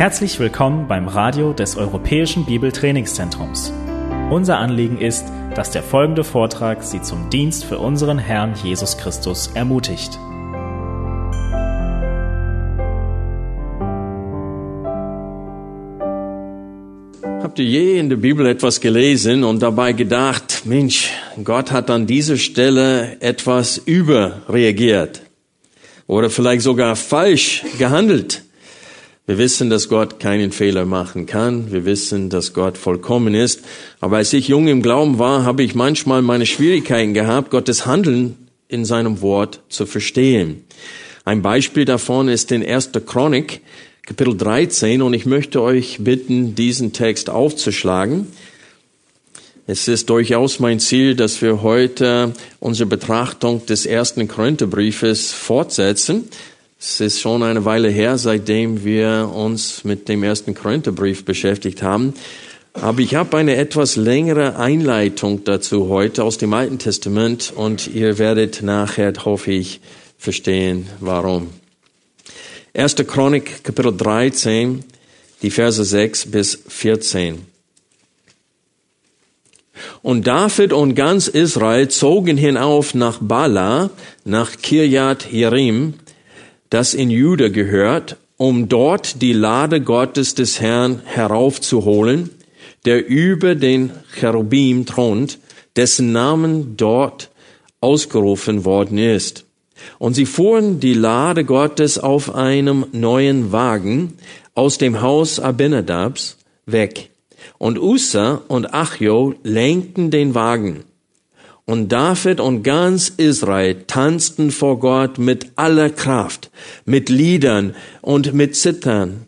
Herzlich willkommen beim Radio des Europäischen Bibeltrainingszentrums. Unser Anliegen ist, dass der folgende Vortrag Sie zum Dienst für unseren Herrn Jesus Christus ermutigt. Habt ihr je in der Bibel etwas gelesen und dabei gedacht, Mensch, Gott hat an dieser Stelle etwas überreagiert oder vielleicht sogar falsch gehandelt? Wir wissen, dass Gott keinen Fehler machen kann. Wir wissen, dass Gott vollkommen ist. Aber als ich jung im Glauben war, habe ich manchmal meine Schwierigkeiten gehabt, Gottes Handeln in seinem Wort zu verstehen. Ein Beispiel davon ist in 1. Chronik, Kapitel 13, und ich möchte euch bitten, diesen Text aufzuschlagen. Es ist durchaus mein Ziel, dass wir heute unsere Betrachtung des ersten Korintherbriefes fortsetzen. Es ist schon eine Weile her, seitdem wir uns mit dem ersten Korintherbrief beschäftigt haben. Aber ich habe eine etwas längere Einleitung dazu heute aus dem Alten Testament und ihr werdet nachher, hoffe ich, verstehen, warum. 1. Chronik, Kapitel 13, die Verse 6 bis 14. Und David und ganz Israel zogen hinauf nach Bala, nach Kirjat Jerim, das in Juda gehört, um dort die Lade Gottes des Herrn heraufzuholen, der über den Cherubim thront, dessen Namen dort ausgerufen worden ist. Und sie fuhren die Lade Gottes auf einem neuen Wagen aus dem Haus Abinadabs weg. Und Usa und Achjo lenkten den Wagen. Und David und ganz Israel tanzten vor Gott mit aller Kraft, mit Liedern und mit Zittern,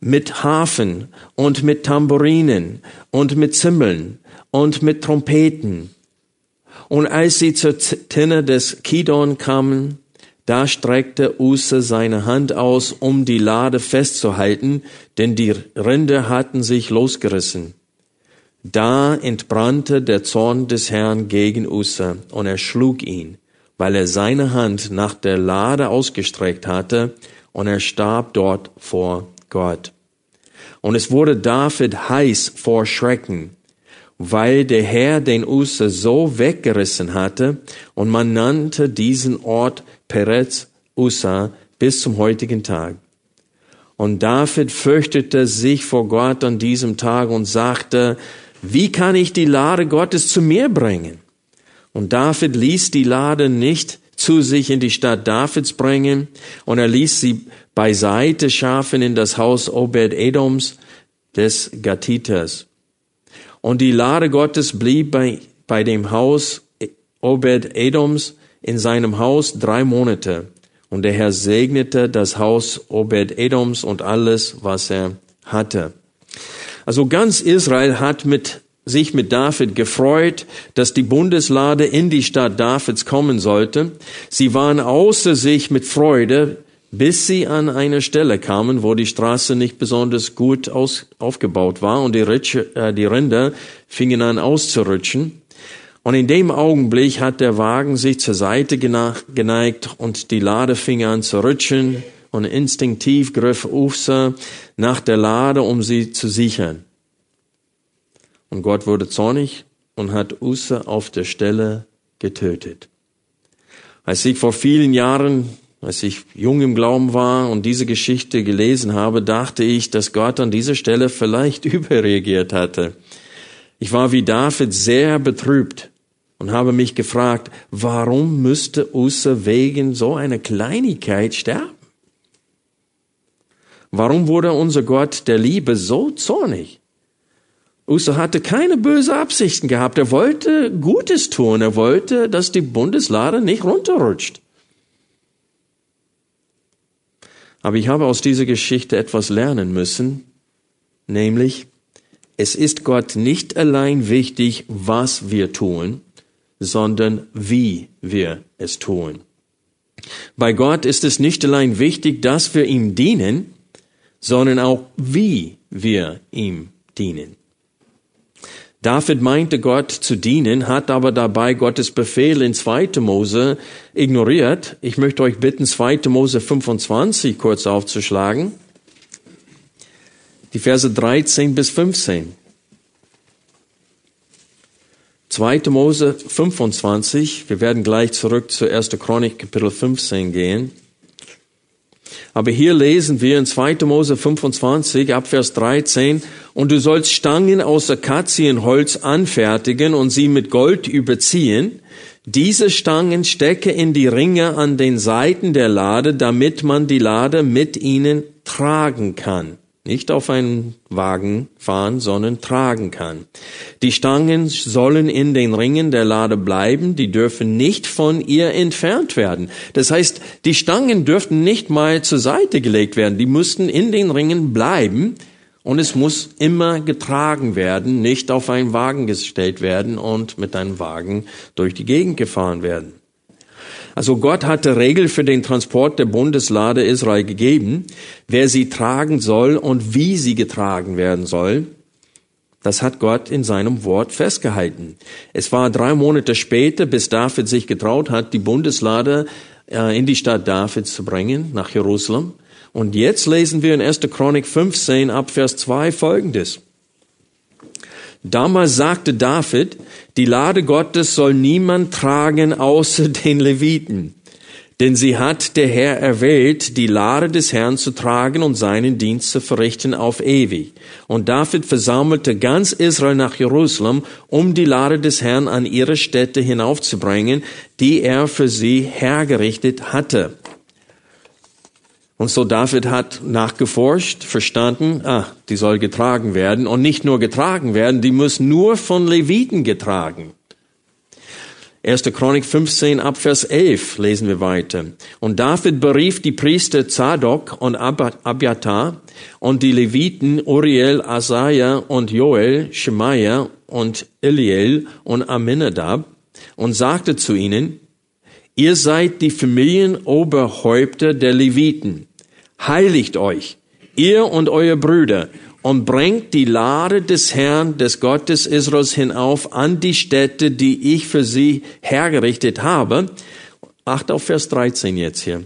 mit Hafen und mit Tambourinen und mit Zimbeln und mit Trompeten. Und als sie zur Tinne des Kidon kamen, da streckte Usse seine Hand aus, um die Lade festzuhalten, denn die Rinder hatten sich losgerissen. Da entbrannte der Zorn des Herrn gegen Ussa und er schlug ihn, weil er seine Hand nach der Lade ausgestreckt hatte und er starb dort vor Gott. Und es wurde David heiß vor Schrecken, weil der Herr den Ussa so weggerissen hatte und man nannte diesen Ort Peretz Ussa bis zum heutigen Tag. Und David fürchtete sich vor Gott an diesem Tag und sagte, wie kann ich die Lade Gottes zu mir bringen? Und David ließ die Lade nicht zu sich in die Stadt Davids bringen und er ließ sie beiseite schaffen in das Haus Obed-Edoms des Gatiters. Und die Lade Gottes blieb bei, bei dem Haus Obed-Edoms in seinem Haus drei Monate. Und der Herr segnete das Haus Obed-Edoms und alles, was er hatte. Also ganz Israel hat mit sich mit David gefreut, dass die Bundeslade in die Stadt Davids kommen sollte. Sie waren außer sich mit Freude, bis sie an eine Stelle kamen, wo die Straße nicht besonders gut aus, aufgebaut war und die, Ritsche, äh, die Rinder fingen an auszurutschen. Und in dem Augenblick hat der Wagen sich zur Seite geneigt und die Lade fing an zu rutschen und instinktiv griff Ufsa nach der Lade, um sie zu sichern. Und Gott wurde zornig und hat Ussa auf der Stelle getötet. Als ich vor vielen Jahren, als ich jung im Glauben war und diese Geschichte gelesen habe, dachte ich, dass Gott an dieser Stelle vielleicht überreagiert hatte. Ich war wie David sehr betrübt und habe mich gefragt, warum müsste Ussa wegen so einer Kleinigkeit sterben? Warum wurde unser Gott der Liebe so zornig? Ussa hatte keine böse Absichten gehabt. Er wollte Gutes tun. Er wollte, dass die Bundeslade nicht runterrutscht. Aber ich habe aus dieser Geschichte etwas lernen müssen, nämlich, es ist Gott nicht allein wichtig, was wir tun, sondern wie wir es tun. Bei Gott ist es nicht allein wichtig, dass wir ihm dienen, sondern auch wie wir ihm dienen. David meinte Gott zu dienen, hat aber dabei Gottes Befehl in 2. Mose ignoriert. Ich möchte euch bitten, 2. Mose 25 kurz aufzuschlagen. die Verse 13 bis 15. 2. Mose 25, wir werden gleich zurück zur 1. Chronik Kapitel 15 gehen. Aber hier lesen wir in 2. Mose 25 ab Vers 13, und du sollst Stangen aus Akazienholz anfertigen und sie mit Gold überziehen. Diese Stangen stecke in die Ringe an den Seiten der Lade, damit man die Lade mit ihnen tragen kann. Nicht auf einen Wagen fahren, sondern tragen kann. Die Stangen sollen in den Ringen der Lade bleiben, die dürfen nicht von ihr entfernt werden. Das heißt, die Stangen dürften nicht mal zur Seite gelegt werden, die mussten in den Ringen bleiben und es muss immer getragen werden, nicht auf einen Wagen gestellt werden und mit einem Wagen durch die Gegend gefahren werden. Also Gott hatte Regel für den Transport der Bundeslade Israel gegeben, wer sie tragen soll und wie sie getragen werden soll. Das hat Gott in seinem Wort festgehalten. Es war drei Monate später, bis David sich getraut hat, die Bundeslade äh, in die Stadt Davids zu bringen, nach Jerusalem. Und jetzt lesen wir in 1. Chronik 15 ab Vers 2 folgendes. Damals sagte David, die Lade Gottes soll niemand tragen außer den Leviten. Denn sie hat der Herr erwählt, die Lade des Herrn zu tragen und seinen Dienst zu verrichten auf ewig. Und David versammelte ganz Israel nach Jerusalem, um die Lade des Herrn an ihre Stätte hinaufzubringen, die er für sie hergerichtet hatte. Und so David hat nachgeforscht, verstanden, ah, die soll getragen werden und nicht nur getragen werden, die muss nur von Leviten getragen. 1. Chronik 15 ab Vers 11 lesen wir weiter. Und David berief die Priester Zadok und Abiatar und die Leviten Uriel, Asaja und Joel, Shemaiah und Eliel und Aminadab und sagte zu ihnen, Ihr seid die Familienoberhäupter der Leviten. Heiligt euch, ihr und eure Brüder, und bringt die Lade des Herrn, des Gottes Israels hinauf an die Stätte, die ich für sie hergerichtet habe. Acht auf Vers 13 jetzt hier.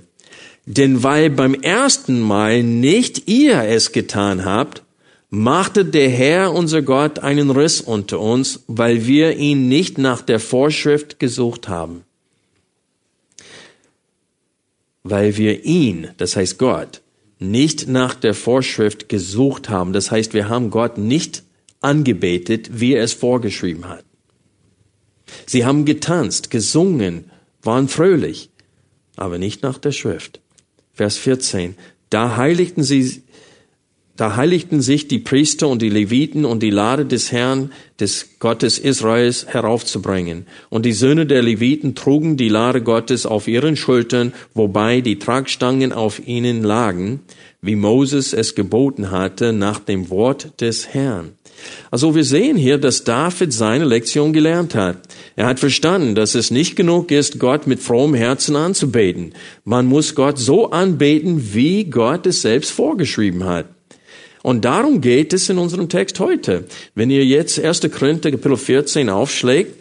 Denn weil beim ersten Mal nicht ihr es getan habt, machte der Herr unser Gott einen Riss unter uns, weil wir ihn nicht nach der Vorschrift gesucht haben weil wir ihn, das heißt Gott, nicht nach der Vorschrift gesucht haben. Das heißt, wir haben Gott nicht angebetet, wie er es vorgeschrieben hat. Sie haben getanzt, gesungen, waren fröhlich, aber nicht nach der Schrift. Vers 14. Da heiligten sie da heiligten sich die Priester und die Leviten und die Lade des Herrn, des Gottes Israels heraufzubringen. Und die Söhne der Leviten trugen die Lade Gottes auf ihren Schultern, wobei die Tragstangen auf ihnen lagen, wie Moses es geboten hatte, nach dem Wort des Herrn. Also wir sehen hier, dass David seine Lektion gelernt hat. Er hat verstanden, dass es nicht genug ist, Gott mit frohem Herzen anzubeten. Man muss Gott so anbeten, wie Gott es selbst vorgeschrieben hat. Und darum geht es in unserem Text heute. Wenn ihr jetzt 1. Korinther Kapitel 14 aufschlägt,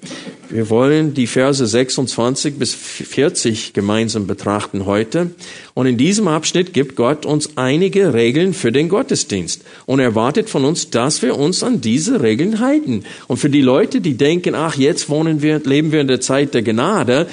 wir wollen die Verse 26 bis 40 gemeinsam betrachten heute. Und in diesem Abschnitt gibt Gott uns einige Regeln für den Gottesdienst und erwartet von uns, dass wir uns an diese Regeln halten. Und für die Leute, die denken, ach, jetzt wohnen wir, leben wir in der Zeit der Gnade,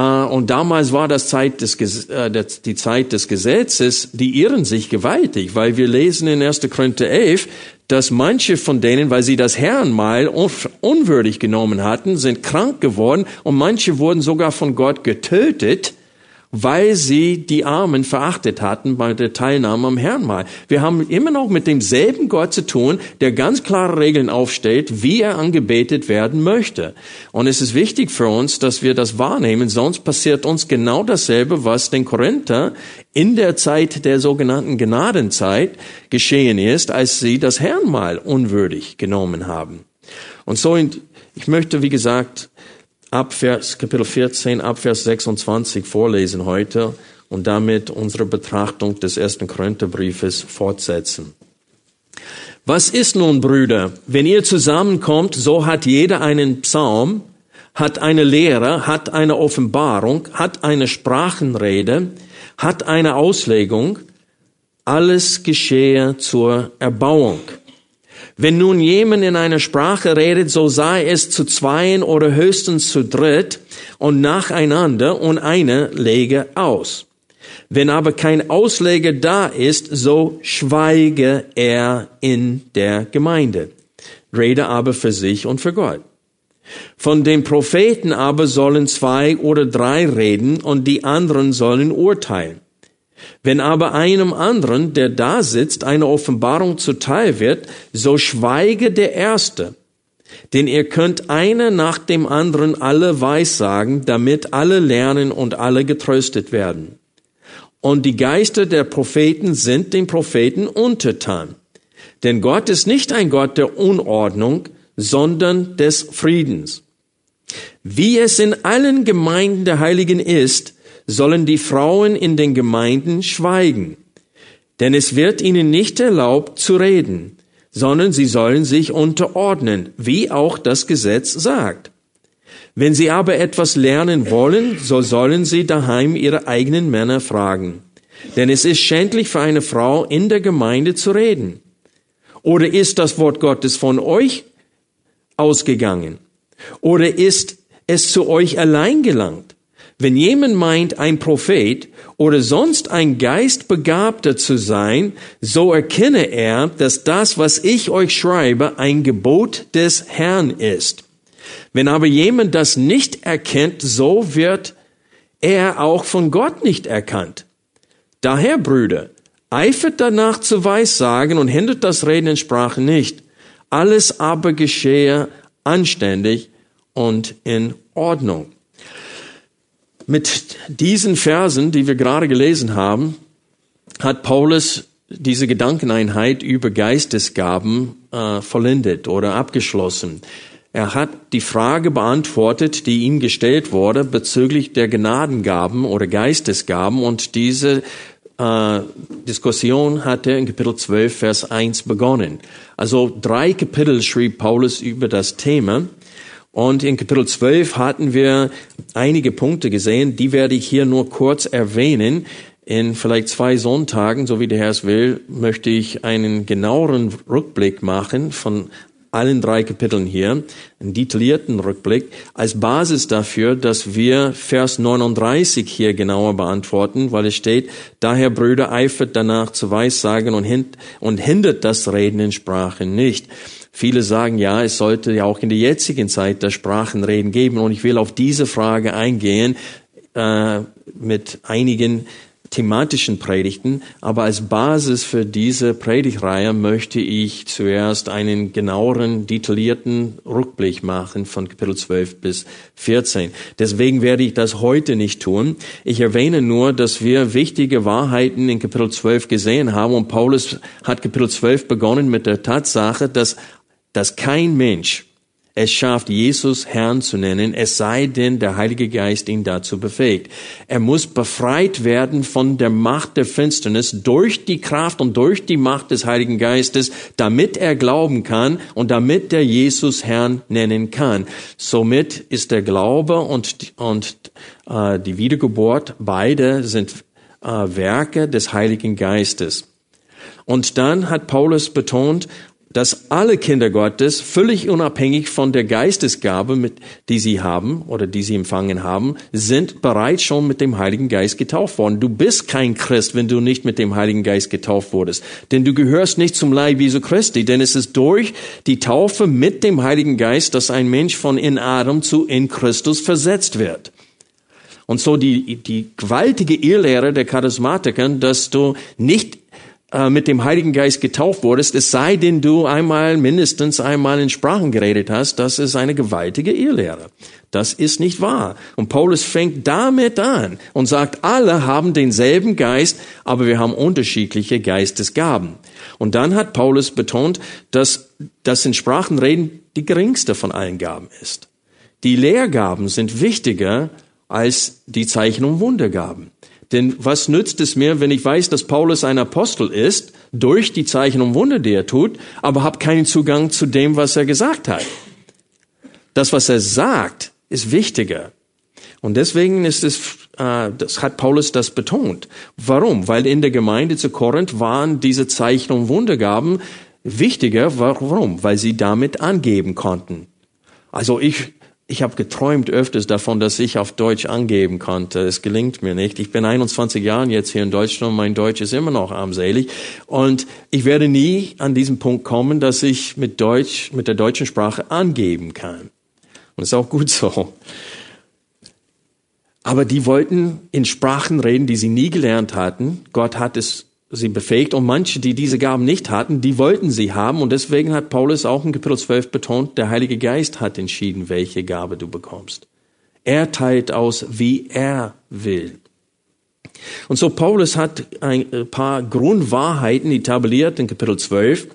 und damals war das Zeit des, äh, die Zeit des Gesetzes, die irren sich gewaltig, weil wir lesen in 1. Korinther 11, dass manche von denen, weil sie das Herrenmal unwürdig genommen hatten, sind krank geworden und manche wurden sogar von Gott getötet, weil sie die Armen verachtet hatten bei der Teilnahme am Herrnmal. Wir haben immer noch mit demselben Gott zu tun, der ganz klare Regeln aufstellt, wie er angebetet werden möchte. Und es ist wichtig für uns, dass wir das wahrnehmen, sonst passiert uns genau dasselbe, was den Korinther in der Zeit der sogenannten Gnadenzeit geschehen ist, als sie das Herrnmal unwürdig genommen haben. Und so, ich möchte, wie gesagt, ab Vers, Kapitel 14, ab Vers 26 vorlesen heute und damit unsere Betrachtung des ersten Korintherbriefes fortsetzen. Was ist nun, Brüder? Wenn ihr zusammenkommt, so hat jeder einen Psalm, hat eine Lehre, hat eine Offenbarung, hat eine Sprachenrede, hat eine Auslegung. alles geschehe zur Erbauung. Wenn nun jemand in einer Sprache redet, so sei es zu zweien oder höchstens zu dritt und nacheinander und einer lege aus. Wenn aber kein Ausleger da ist, so schweige er in der Gemeinde. Rede aber für sich und für Gott. Von den Propheten aber sollen zwei oder drei reden und die anderen sollen urteilen. Wenn aber einem anderen, der da sitzt, eine Offenbarung zuteil wird, so schweige der Erste. Denn ihr könnt einer nach dem anderen alle weissagen, damit alle lernen und alle getröstet werden. Und die Geister der Propheten sind den Propheten untertan. Denn Gott ist nicht ein Gott der Unordnung, sondern des Friedens. Wie es in allen Gemeinden der Heiligen ist, sollen die Frauen in den Gemeinden schweigen. Denn es wird ihnen nicht erlaubt zu reden, sondern sie sollen sich unterordnen, wie auch das Gesetz sagt. Wenn sie aber etwas lernen wollen, so sollen sie daheim ihre eigenen Männer fragen. Denn es ist schändlich für eine Frau in der Gemeinde zu reden. Oder ist das Wort Gottes von euch ausgegangen? Oder ist es zu euch allein gelangt? Wenn jemand meint, ein Prophet oder sonst ein Geistbegabter zu sein, so erkenne er, dass das, was ich euch schreibe, ein Gebot des Herrn ist. Wenn aber jemand das nicht erkennt, so wird er auch von Gott nicht erkannt. Daher, Brüder, eifert danach zu Weissagen und hindert das Reden in Sprachen nicht. Alles aber geschehe anständig und in Ordnung. Mit diesen Versen, die wir gerade gelesen haben, hat Paulus diese Gedankeneinheit über Geistesgaben äh, vollendet oder abgeschlossen. Er hat die Frage beantwortet, die ihm gestellt wurde bezüglich der Gnadengaben oder Geistesgaben und diese äh, Diskussion hatte in Kapitel 12, Vers 1 begonnen. Also drei Kapitel schrieb Paulus über das Thema. Und in Kapitel 12 hatten wir einige Punkte gesehen, die werde ich hier nur kurz erwähnen. In vielleicht zwei Sonntagen, so wie der Herr es will, möchte ich einen genaueren Rückblick machen von allen drei Kapiteln hier, einen detaillierten Rückblick, als Basis dafür, dass wir Vers 39 hier genauer beantworten, weil es steht, daher Brüder eifert danach zu Weissagen und, hindert das Reden in Sprachen nicht. Viele sagen, ja, es sollte ja auch in der jetzigen Zeit das Sprachenreden geben. Und ich will auf diese Frage eingehen äh, mit einigen thematischen Predigten. Aber als Basis für diese Predigreihe möchte ich zuerst einen genaueren, detaillierten Rückblick machen von Kapitel 12 bis 14. Deswegen werde ich das heute nicht tun. Ich erwähne nur, dass wir wichtige Wahrheiten in Kapitel 12 gesehen haben. Und Paulus hat Kapitel 12 begonnen mit der Tatsache, dass dass kein Mensch es schafft, Jesus Herrn zu nennen, es sei denn, der Heilige Geist ihn dazu befähigt. Er muss befreit werden von der Macht der Finsternis durch die Kraft und durch die Macht des Heiligen Geistes, damit er glauben kann und damit er Jesus Herrn nennen kann. Somit ist der Glaube und, und äh, die Wiedergeburt, beide sind äh, Werke des Heiligen Geistes. Und dann hat Paulus betont, dass alle Kinder Gottes völlig unabhängig von der Geistesgabe, mit, die sie haben oder die sie empfangen haben, sind bereits schon mit dem Heiligen Geist getauft worden. Du bist kein Christ, wenn du nicht mit dem Heiligen Geist getauft wurdest. Denn du gehörst nicht zum Leib Jesu Christi, denn es ist durch die Taufe mit dem Heiligen Geist, dass ein Mensch von in Adam zu in Christus versetzt wird. Und so die, die gewaltige Irrlehre der Charismatiker, dass du nicht äh, mit dem Heiligen Geist getauft wurdest, es sei denn du einmal, mindestens einmal in Sprachen geredet hast, das ist eine gewaltige Irrlehre. Das ist nicht wahr. Und Paulus fängt damit an und sagt, alle haben denselben Geist, aber wir haben unterschiedliche Geistesgaben. Und dann hat Paulus betont, dass das in Sprachenreden die geringste von allen Gaben ist. Die Lehrgaben sind wichtiger als die Zeichen- und Wundergaben. Denn was nützt es mir, wenn ich weiß, dass Paulus ein Apostel ist, durch die Zeichen und Wunder, die er tut, aber habe keinen Zugang zu dem, was er gesagt hat? Das, was er sagt, ist wichtiger. Und deswegen ist es äh, das hat Paulus das betont. Warum? Weil in der Gemeinde zu Korinth waren diese Zeichen und Wundergaben wichtiger. Warum? Weil sie damit angeben konnten. Also ich, ich habe geträumt öfters davon, dass ich auf Deutsch angeben konnte. Es gelingt mir nicht. Ich bin 21 Jahre jetzt hier in Deutschland und mein Deutsch ist immer noch armselig. Und ich werde nie an diesen Punkt kommen, dass ich mit Deutsch, mit der deutschen Sprache angeben kann. Und ist auch gut so. Aber die wollten in Sprachen reden, die sie nie gelernt hatten. Gott hat es sie befähigt und manche, die diese Gaben nicht hatten, die wollten sie haben und deswegen hat Paulus auch in Kapitel 12 betont, der Heilige Geist hat entschieden, welche Gabe du bekommst. Er teilt aus, wie er will. Und so Paulus hat ein paar Grundwahrheiten etabliert in Kapitel 12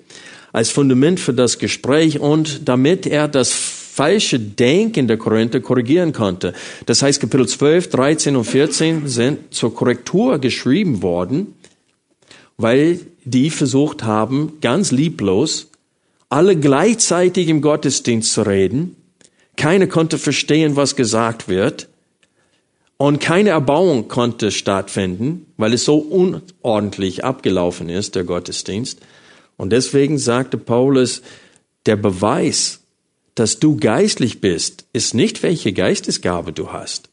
als Fundament für das Gespräch und damit er das falsche Denken der Korinther korrigieren konnte. Das heißt, Kapitel 12, 13 und 14 sind zur Korrektur geschrieben worden, weil die versucht haben, ganz lieblos, alle gleichzeitig im Gottesdienst zu reden. Keiner konnte verstehen, was gesagt wird. Und keine Erbauung konnte stattfinden, weil es so unordentlich abgelaufen ist, der Gottesdienst. Und deswegen sagte Paulus, der Beweis dass du geistlich bist, ist nicht, welche Geistesgabe du hast,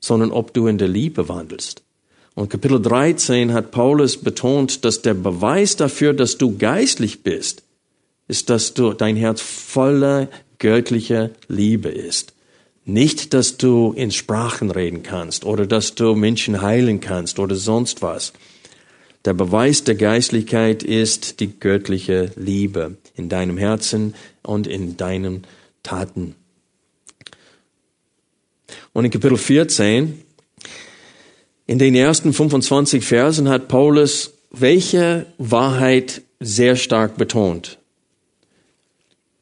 sondern ob du in der Liebe wandelst. Und Kapitel 13 hat Paulus betont, dass der Beweis dafür, dass du geistlich bist, ist, dass du dein Herz voller göttlicher Liebe ist. Nicht, dass du in Sprachen reden kannst oder dass du Menschen heilen kannst oder sonst was. Der Beweis der Geistlichkeit ist die göttliche Liebe in deinem Herzen und in deinen Taten. Und in Kapitel 14, in den ersten 25 Versen hat Paulus welche Wahrheit sehr stark betont.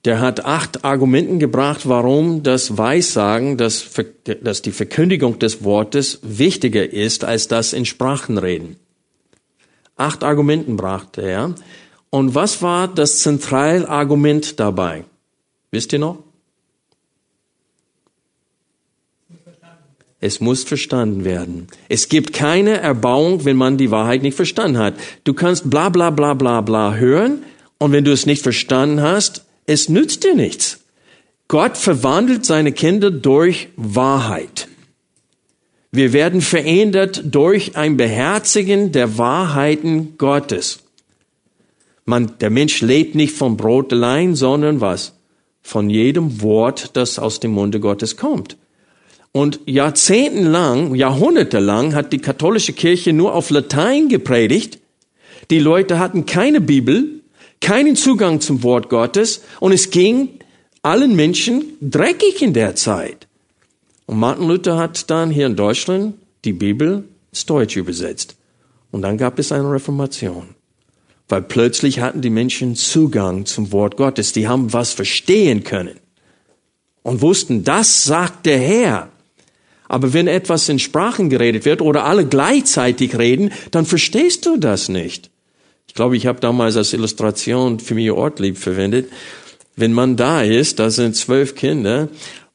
Der hat acht Argumenten gebracht, warum das Weissagen, das, dass die Verkündigung des Wortes wichtiger ist als das in Sprachenreden. Acht Argumenten brachte er. Und was war das Zentralargument dabei? Wisst ihr noch? Es muss verstanden werden. Es gibt keine Erbauung, wenn man die Wahrheit nicht verstanden hat. Du kannst bla bla bla bla bla hören und wenn du es nicht verstanden hast, es nützt dir nichts. Gott verwandelt seine Kinder durch Wahrheit. Wir werden verändert durch ein Beherzigen der Wahrheiten Gottes. Man, der Mensch lebt nicht vom Brot allein, sondern was? Von jedem Wort, das aus dem Munde Gottes kommt. Und jahrzehntelang, jahrhundertelang hat die katholische Kirche nur auf Latein gepredigt. Die Leute hatten keine Bibel, keinen Zugang zum Wort Gottes und es ging allen Menschen dreckig in der Zeit. Und Martin Luther hat dann hier in Deutschland die Bibel ins Deutsch übersetzt. Und dann gab es eine Reformation. Weil plötzlich hatten die Menschen Zugang zum Wort Gottes. Die haben was verstehen können. Und wussten, das sagt der Herr. Aber wenn etwas in Sprachen geredet wird oder alle gleichzeitig reden, dann verstehst du das nicht. Ich glaube, ich habe damals als Illustration mich Ortlieb verwendet. Wenn man da ist, da sind zwölf Kinder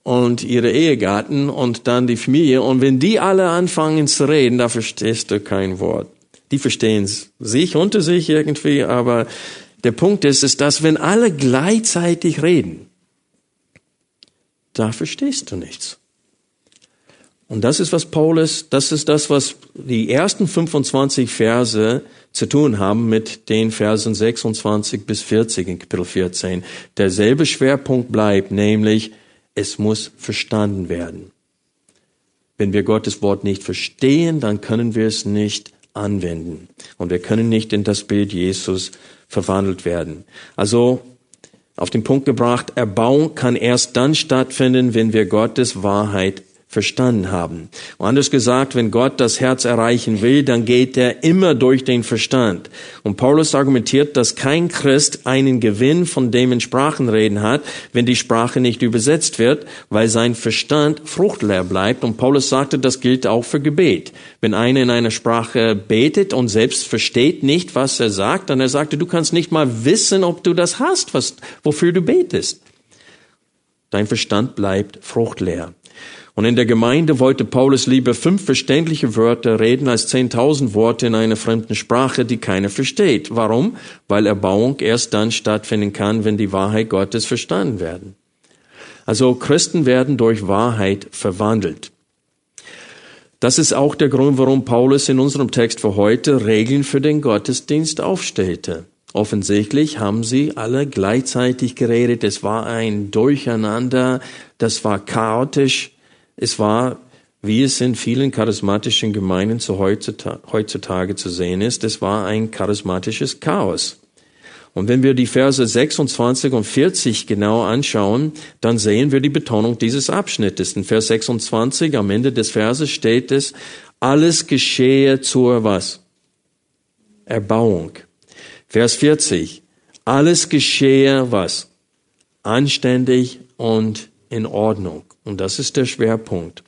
und ihre Ehegatten und dann die Familie und wenn die alle anfangen zu reden, da verstehst du kein Wort. Die verstehen sich unter sich irgendwie, aber der Punkt ist, ist, dass wenn alle gleichzeitig reden, da verstehst du nichts. Und das ist, was Paulus, das ist das, was die ersten 25 Verse zu tun haben mit den Versen 26 bis 40 in Kapitel 14. Derselbe Schwerpunkt bleibt, nämlich, es muss verstanden werden. Wenn wir Gottes Wort nicht verstehen, dann können wir es nicht anwenden. Und wir können nicht in das Bild Jesus verwandelt werden. Also, auf den Punkt gebracht, Erbauung kann erst dann stattfinden, wenn wir Gottes Wahrheit verstanden haben. Und anders gesagt, wenn Gott das Herz erreichen will, dann geht er immer durch den Verstand. Und Paulus argumentiert, dass kein Christ einen Gewinn von dem in Sprachen reden hat, wenn die Sprache nicht übersetzt wird, weil sein Verstand fruchtleer bleibt. Und Paulus sagte, das gilt auch für Gebet. Wenn einer in einer Sprache betet und selbst versteht nicht, was er sagt, dann er sagte, du kannst nicht mal wissen, ob du das hast, was, wofür du betest. Dein Verstand bleibt fruchtleer. Und in der Gemeinde wollte Paulus lieber fünf verständliche Wörter reden als zehntausend Worte in einer fremden Sprache, die keiner versteht. Warum? Weil Erbauung erst dann stattfinden kann, wenn die Wahrheit Gottes verstanden werden. Also Christen werden durch Wahrheit verwandelt. Das ist auch der Grund, warum Paulus in unserem Text für heute Regeln für den Gottesdienst aufstellte. Offensichtlich haben sie alle gleichzeitig geredet. Es war ein Durcheinander, das war chaotisch. Es war, wie es in vielen charismatischen Gemeinden zu heutzutage zu sehen ist, es war ein charismatisches Chaos. Und wenn wir die Verse 26 und 40 genau anschauen, dann sehen wir die Betonung dieses Abschnittes. In Vers 26 am Ende des Verses steht es, alles geschehe zur was? Erbauung. Vers 40, alles geschehe was? Anständig und in Ordnung. Und das ist der Schwerpunkt.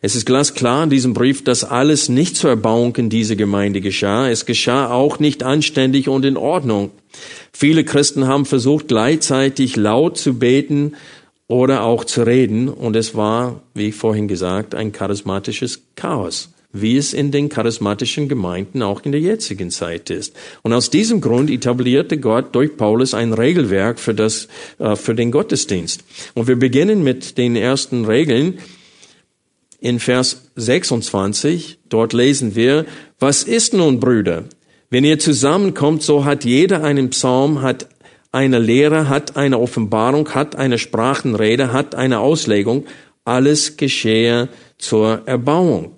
Es ist glasklar in diesem Brief, dass alles nicht zur Erbauung in dieser Gemeinde geschah. Es geschah auch nicht anständig und in Ordnung. Viele Christen haben versucht, gleichzeitig laut zu beten oder auch zu reden. Und es war, wie vorhin gesagt, ein charismatisches Chaos wie es in den charismatischen Gemeinden auch in der jetzigen Zeit ist. Und aus diesem Grund etablierte Gott durch Paulus ein Regelwerk für das, äh, für den Gottesdienst. Und wir beginnen mit den ersten Regeln in Vers 26. Dort lesen wir, was ist nun, Brüder? Wenn ihr zusammenkommt, so hat jeder einen Psalm, hat eine Lehre, hat eine Offenbarung, hat eine Sprachenrede, hat eine Auslegung. Alles geschehe zur Erbauung.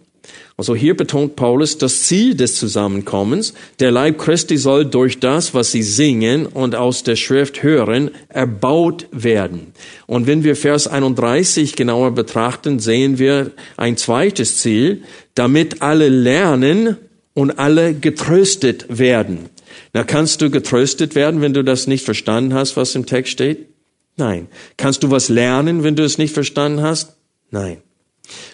Also hier betont Paulus das Ziel des Zusammenkommens. Der Leib Christi soll durch das, was sie singen und aus der Schrift hören, erbaut werden. Und wenn wir Vers 31 genauer betrachten, sehen wir ein zweites Ziel, damit alle lernen und alle getröstet werden. Na, kannst du getröstet werden, wenn du das nicht verstanden hast, was im Text steht? Nein. Kannst du was lernen, wenn du es nicht verstanden hast? Nein.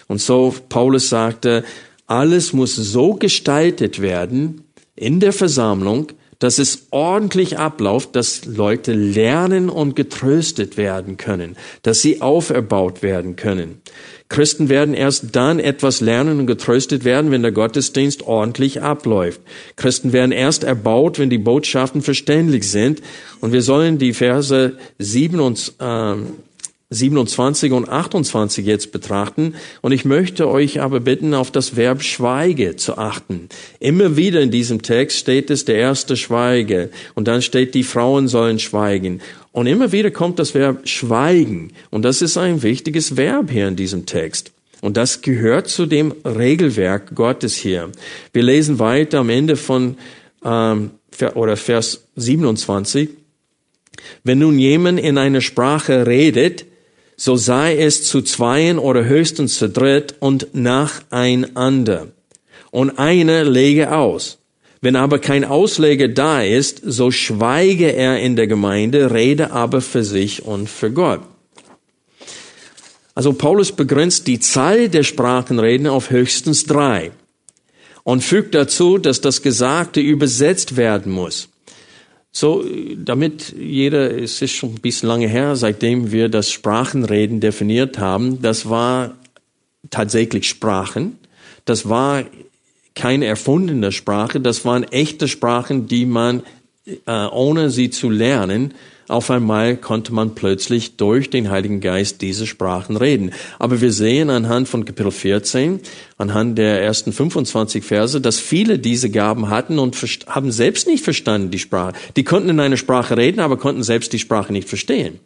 Und so Paulus sagte, alles muss so gestaltet werden in der Versammlung, dass es ordentlich abläuft, dass Leute lernen und getröstet werden können, dass sie auferbaut werden können. Christen werden erst dann etwas lernen und getröstet werden, wenn der Gottesdienst ordentlich abläuft. Christen werden erst erbaut, wenn die Botschaften verständlich sind. Und wir sollen die Verse 7 und, äh, 27 und 28 jetzt betrachten. Und ich möchte euch aber bitten, auf das Verb Schweige zu achten. Immer wieder in diesem Text steht es, der erste Schweige. Und dann steht, die Frauen sollen schweigen. Und immer wieder kommt das Verb Schweigen. Und das ist ein wichtiges Verb hier in diesem Text. Und das gehört zu dem Regelwerk Gottes hier. Wir lesen weiter am Ende von ähm, oder Vers 27. Wenn nun jemand in einer Sprache redet, so sei es zu zweien oder höchstens zu dritt und nacheinander. Und einer lege aus. Wenn aber kein Ausleger da ist, so schweige er in der Gemeinde, rede aber für sich und für Gott. Also Paulus begrenzt die Zahl der Sprachenreden auf höchstens drei und fügt dazu, dass das Gesagte übersetzt werden muss. So, damit jeder, es ist schon ein bisschen lange her, seitdem wir das Sprachenreden definiert haben, das war tatsächlich Sprachen. Das war keine erfundene Sprache, das waren echte Sprachen, die man, äh, ohne sie zu lernen, auf einmal konnte man plötzlich durch den Heiligen Geist diese Sprachen reden. Aber wir sehen anhand von Kapitel 14, anhand der ersten 25 Verse, dass viele diese Gaben hatten und haben selbst nicht verstanden die Sprache. Die konnten in einer Sprache reden, aber konnten selbst die Sprache nicht verstehen.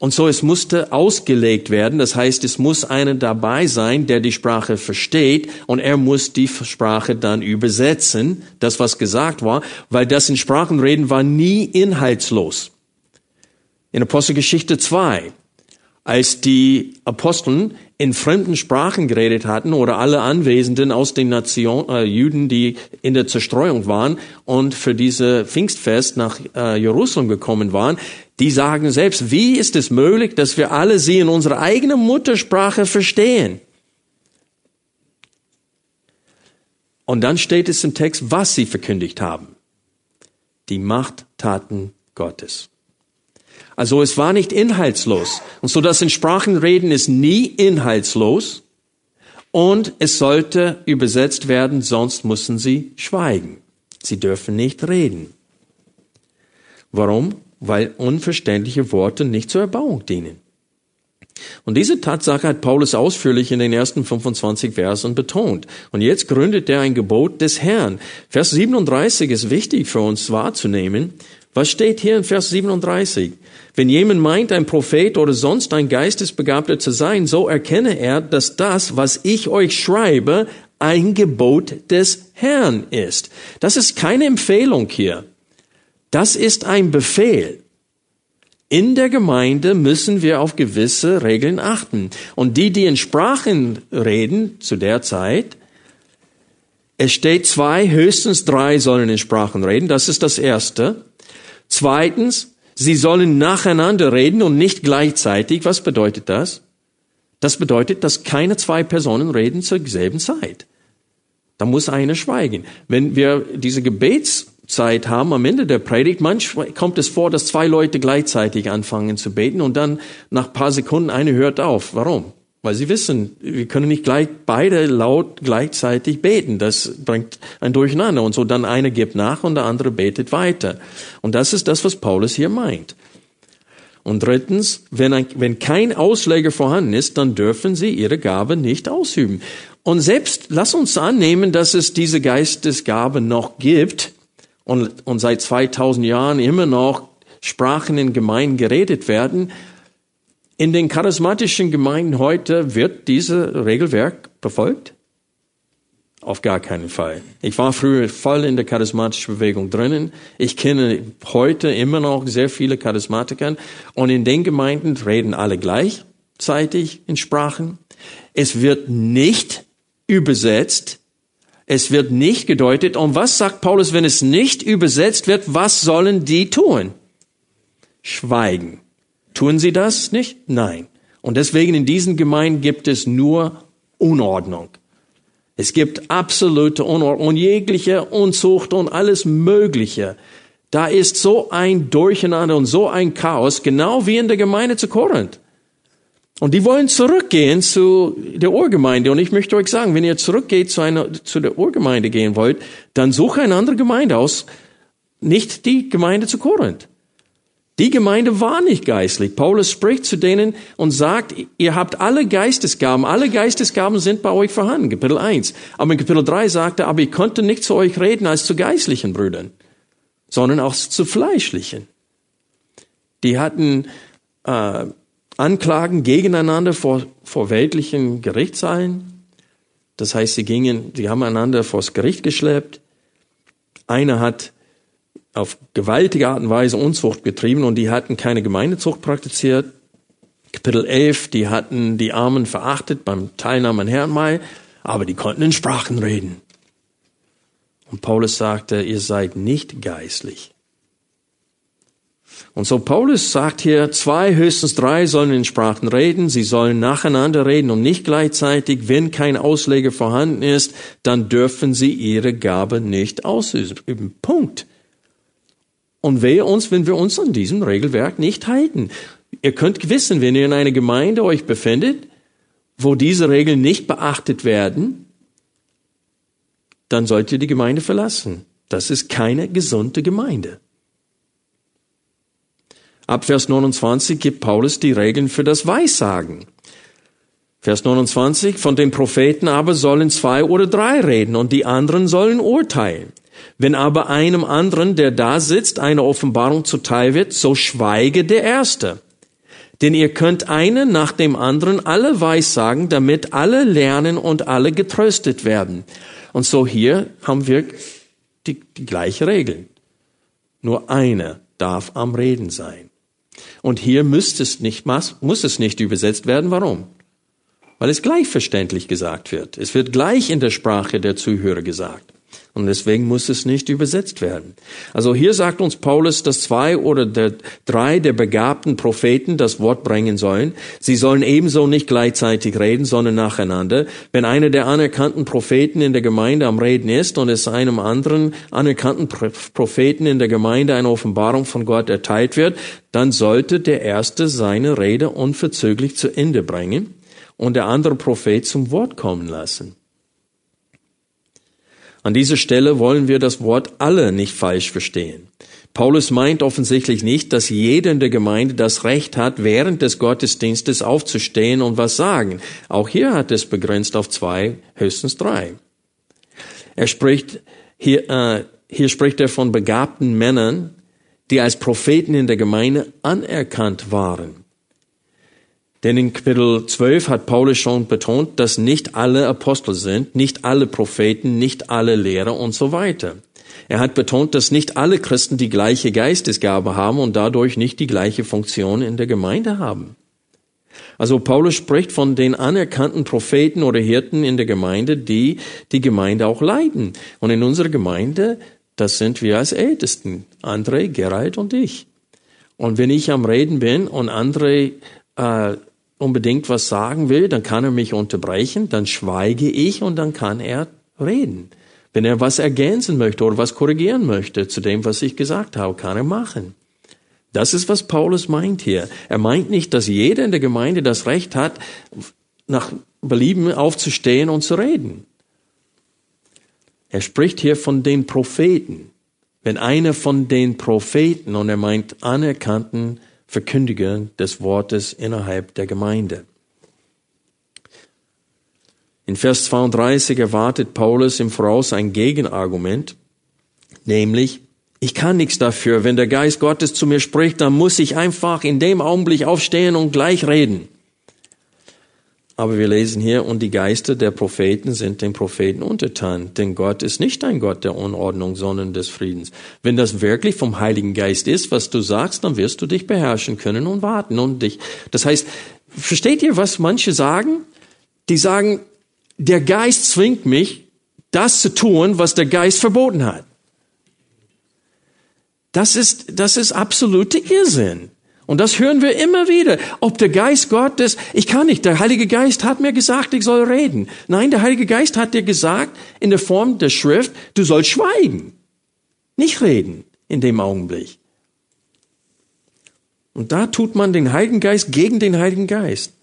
Und so, es musste ausgelegt werden. Das heißt, es muss einer dabei sein, der die Sprache versteht und er muss die Sprache dann übersetzen, das was gesagt war, weil das in Sprachenreden war nie inhaltslos. In Apostelgeschichte 2, als die Aposteln in fremden Sprachen geredet hatten oder alle Anwesenden aus den Nationen, äh, Juden, die in der Zerstreuung waren und für diese Pfingstfest nach äh, Jerusalem gekommen waren, die sagen selbst, wie ist es möglich, dass wir alle sie in unserer eigenen Muttersprache verstehen? Und dann steht es im Text, was sie verkündigt haben. Die Machttaten Gottes. Also es war nicht inhaltslos. Und so das in Sprachen reden ist nie inhaltslos. Und es sollte übersetzt werden, sonst müssen sie schweigen. Sie dürfen nicht reden. Warum? Weil unverständliche Worte nicht zur Erbauung dienen. Und diese Tatsache hat Paulus ausführlich in den ersten 25 Versen betont. Und jetzt gründet er ein Gebot des Herrn. Vers 37 ist wichtig für uns wahrzunehmen. Was steht hier in Vers 37? Wenn jemand meint, ein Prophet oder sonst ein Geistesbegabter zu sein, so erkenne er, dass das, was ich euch schreibe, ein Gebot des Herrn ist. Das ist keine Empfehlung hier. Das ist ein Befehl. In der Gemeinde müssen wir auf gewisse Regeln achten. Und die, die in Sprachen reden zu der Zeit, es steht zwei, höchstens drei sollen in Sprachen reden. Das ist das Erste. Zweitens, sie sollen nacheinander reden und nicht gleichzeitig. Was bedeutet das? Das bedeutet, dass keine zwei Personen reden zur selben Zeit. Da muss einer schweigen. Wenn wir diese Gebets Zeit haben am Ende der Predigt. Manchmal kommt es vor, dass zwei Leute gleichzeitig anfangen zu beten und dann nach ein paar Sekunden eine hört auf. Warum? Weil sie wissen, wir können nicht gleich beide laut gleichzeitig beten. Das bringt ein Durcheinander. Und so dann einer gibt nach und der andere betet weiter. Und das ist das, was Paulus hier meint. Und drittens, wenn, ein, wenn kein Ausleger vorhanden ist, dann dürfen sie ihre Gabe nicht ausüben. Und selbst, lass uns annehmen, dass es diese Geistesgabe noch gibt, und, und seit 2000 Jahren immer noch Sprachen in Gemeinden geredet werden. In den charismatischen Gemeinden heute wird dieses Regelwerk befolgt? Auf gar keinen Fall. Ich war früher voll in der charismatischen Bewegung drinnen. Ich kenne heute immer noch sehr viele Charismatiker und in den Gemeinden reden alle gleichzeitig in Sprachen. Es wird nicht übersetzt es wird nicht gedeutet. Und was sagt Paulus, wenn es nicht übersetzt wird? Was sollen die tun? Schweigen. Tun sie das nicht? Nein. Und deswegen in diesen Gemeinden gibt es nur Unordnung. Es gibt absolute Unordnung jegliche Unzucht und alles Mögliche. Da ist so ein Durcheinander und so ein Chaos, genau wie in der Gemeinde zu Korinth. Und die wollen zurückgehen zu der Urgemeinde. Und ich möchte euch sagen, wenn ihr zurückgeht zu, einer, zu der Urgemeinde gehen wollt, dann suche eine andere Gemeinde aus. Nicht die Gemeinde zu Korinth. Die Gemeinde war nicht geistlich. Paulus spricht zu denen und sagt, ihr habt alle Geistesgaben. Alle Geistesgaben sind bei euch vorhanden. Kapitel 1. Aber in Kapitel 3 sagt er, aber ich konnte nicht zu euch reden als zu geistlichen Brüdern, sondern auch zu fleischlichen. Die hatten äh, Anklagen gegeneinander vor, vor weltlichen Gerichtssaalen. Das heißt, sie gingen, sie haben einander vors Gericht geschleppt. Einer hat auf gewaltige Art und Weise Unzucht getrieben und die hatten keine Gemeindezucht praktiziert. Kapitel 11, die hatten die Armen verachtet beim Teilnahme an Herrenmahl, aber die konnten in Sprachen reden. Und Paulus sagte, ihr seid nicht geistlich. Und so Paulus sagt hier, zwei, höchstens drei sollen in Sprachen reden, sie sollen nacheinander reden und nicht gleichzeitig. Wenn kein Ausleger vorhanden ist, dann dürfen sie ihre Gabe nicht ausüben. Punkt. Und wehe uns, wenn wir uns an diesem Regelwerk nicht halten. Ihr könnt wissen, wenn ihr in einer Gemeinde euch befindet, wo diese Regeln nicht beachtet werden, dann sollt ihr die Gemeinde verlassen. Das ist keine gesunde Gemeinde. Ab Vers 29 gibt Paulus die Regeln für das Weissagen. Vers 29, von den Propheten aber sollen zwei oder drei reden und die anderen sollen urteilen. Wenn aber einem anderen, der da sitzt, eine Offenbarung zuteil wird, so schweige der Erste. Denn ihr könnt einen nach dem anderen alle weissagen, damit alle lernen und alle getröstet werden. Und so hier haben wir die, die gleiche Regel. Nur einer darf am Reden sein. Und hier müsste es nicht, muss es nicht übersetzt werden. Warum? Weil es gleichverständlich gesagt wird. Es wird gleich in der Sprache der Zuhörer gesagt. Und deswegen muss es nicht übersetzt werden. Also hier sagt uns Paulus, dass zwei oder der, drei der begabten Propheten das Wort bringen sollen. Sie sollen ebenso nicht gleichzeitig reden, sondern nacheinander. Wenn einer der anerkannten Propheten in der Gemeinde am Reden ist und es einem anderen anerkannten Propheten in der Gemeinde eine Offenbarung von Gott erteilt wird, dann sollte der Erste seine Rede unverzüglich zu Ende bringen und der andere Prophet zum Wort kommen lassen. An dieser Stelle wollen wir das Wort alle nicht falsch verstehen. Paulus meint offensichtlich nicht, dass jeder in der Gemeinde das Recht hat, während des Gottesdienstes aufzustehen und was sagen. Auch hier hat es begrenzt auf zwei, höchstens drei. Er spricht hier, äh, hier spricht er von begabten Männern, die als Propheten in der Gemeinde anerkannt waren. Denn in Kapitel 12 hat Paulus schon betont, dass nicht alle Apostel sind, nicht alle Propheten, nicht alle Lehrer und so weiter. Er hat betont, dass nicht alle Christen die gleiche Geistesgabe haben und dadurch nicht die gleiche Funktion in der Gemeinde haben. Also Paulus spricht von den anerkannten Propheten oder Hirten in der Gemeinde, die die Gemeinde auch leiten. Und in unserer Gemeinde, das sind wir als Ältesten, André, Gerald und ich. Und wenn ich am Reden bin und André äh, unbedingt was sagen will, dann kann er mich unterbrechen, dann schweige ich und dann kann er reden. Wenn er was ergänzen möchte oder was korrigieren möchte zu dem, was ich gesagt habe, kann er machen. Das ist, was Paulus meint hier. Er meint nicht, dass jeder in der Gemeinde das Recht hat, nach Belieben aufzustehen und zu reden. Er spricht hier von den Propheten. Wenn einer von den Propheten, und er meint anerkannten Verkündiger des Wortes innerhalb der Gemeinde. In Vers 32 erwartet Paulus im Voraus ein Gegenargument, nämlich, ich kann nichts dafür, wenn der Geist Gottes zu mir spricht, dann muss ich einfach in dem Augenblick aufstehen und gleich reden. Aber wir lesen hier, und die Geister der Propheten sind den Propheten untertan, denn Gott ist nicht ein Gott der Unordnung, sondern des Friedens. Wenn das wirklich vom Heiligen Geist ist, was du sagst, dann wirst du dich beherrschen können und warten und dich. Das heißt, versteht ihr, was manche sagen? Die sagen, der Geist zwingt mich, das zu tun, was der Geist verboten hat. Das ist, das ist absolute Irrsinn. Und das hören wir immer wieder. Ob der Geist Gottes, ich kann nicht, der Heilige Geist hat mir gesagt, ich soll reden. Nein, der Heilige Geist hat dir gesagt, in der Form der Schrift, du sollst schweigen. Nicht reden in dem Augenblick. Und da tut man den Heiligen Geist gegen den Heiligen Geist.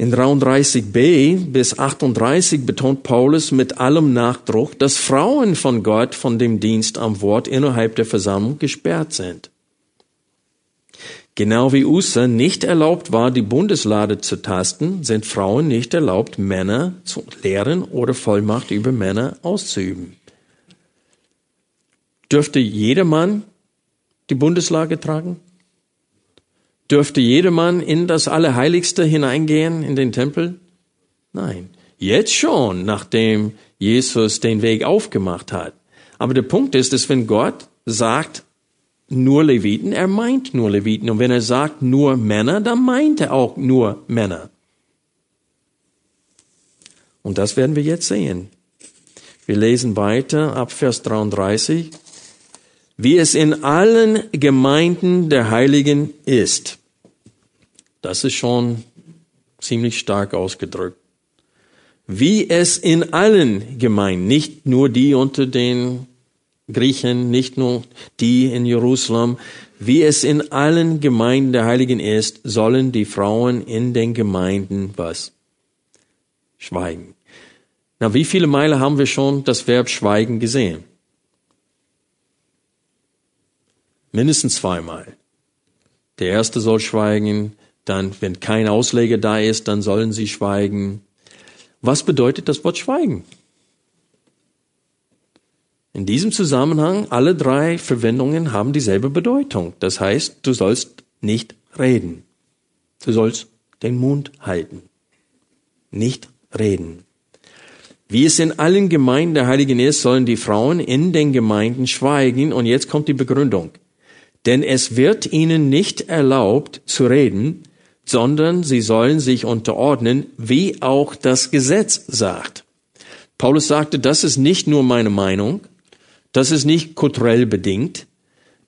In 33b bis 38 betont Paulus mit allem Nachdruck, dass Frauen von Gott von dem Dienst am Wort innerhalb der Versammlung gesperrt sind. Genau wie Usa nicht erlaubt war, die Bundeslade zu tasten, sind Frauen nicht erlaubt, Männer zu lehren oder Vollmacht über Männer auszuüben. Dürfte jeder Mann die Bundeslage tragen? Dürfte jedermann in das Allerheiligste hineingehen, in den Tempel? Nein. Jetzt schon, nachdem Jesus den Weg aufgemacht hat. Aber der Punkt ist, dass wenn Gott sagt, nur Leviten, er meint nur Leviten. Und wenn er sagt nur Männer, dann meint er auch nur Männer. Und das werden wir jetzt sehen. Wir lesen weiter ab Vers 33 wie es in allen Gemeinden der Heiligen ist. Das ist schon ziemlich stark ausgedrückt. Wie es in allen Gemeinden, nicht nur die unter den Griechen, nicht nur die in Jerusalem, wie es in allen Gemeinden der Heiligen ist, sollen die Frauen in den Gemeinden was? Schweigen. Na, wie viele Meile haben wir schon das Verb schweigen gesehen? Mindestens zweimal. Der erste soll schweigen, dann, wenn kein Ausleger da ist, dann sollen sie schweigen. Was bedeutet das Wort schweigen? In diesem Zusammenhang, alle drei Verwendungen haben dieselbe Bedeutung. Das heißt, du sollst nicht reden. Du sollst den Mund halten. Nicht reden. Wie es in allen Gemeinden der Heiligen ist, sollen die Frauen in den Gemeinden schweigen. Und jetzt kommt die Begründung. Denn es wird ihnen nicht erlaubt zu reden, sondern sie sollen sich unterordnen, wie auch das Gesetz sagt. Paulus sagte, das ist nicht nur meine Meinung, das ist nicht kulturell bedingt.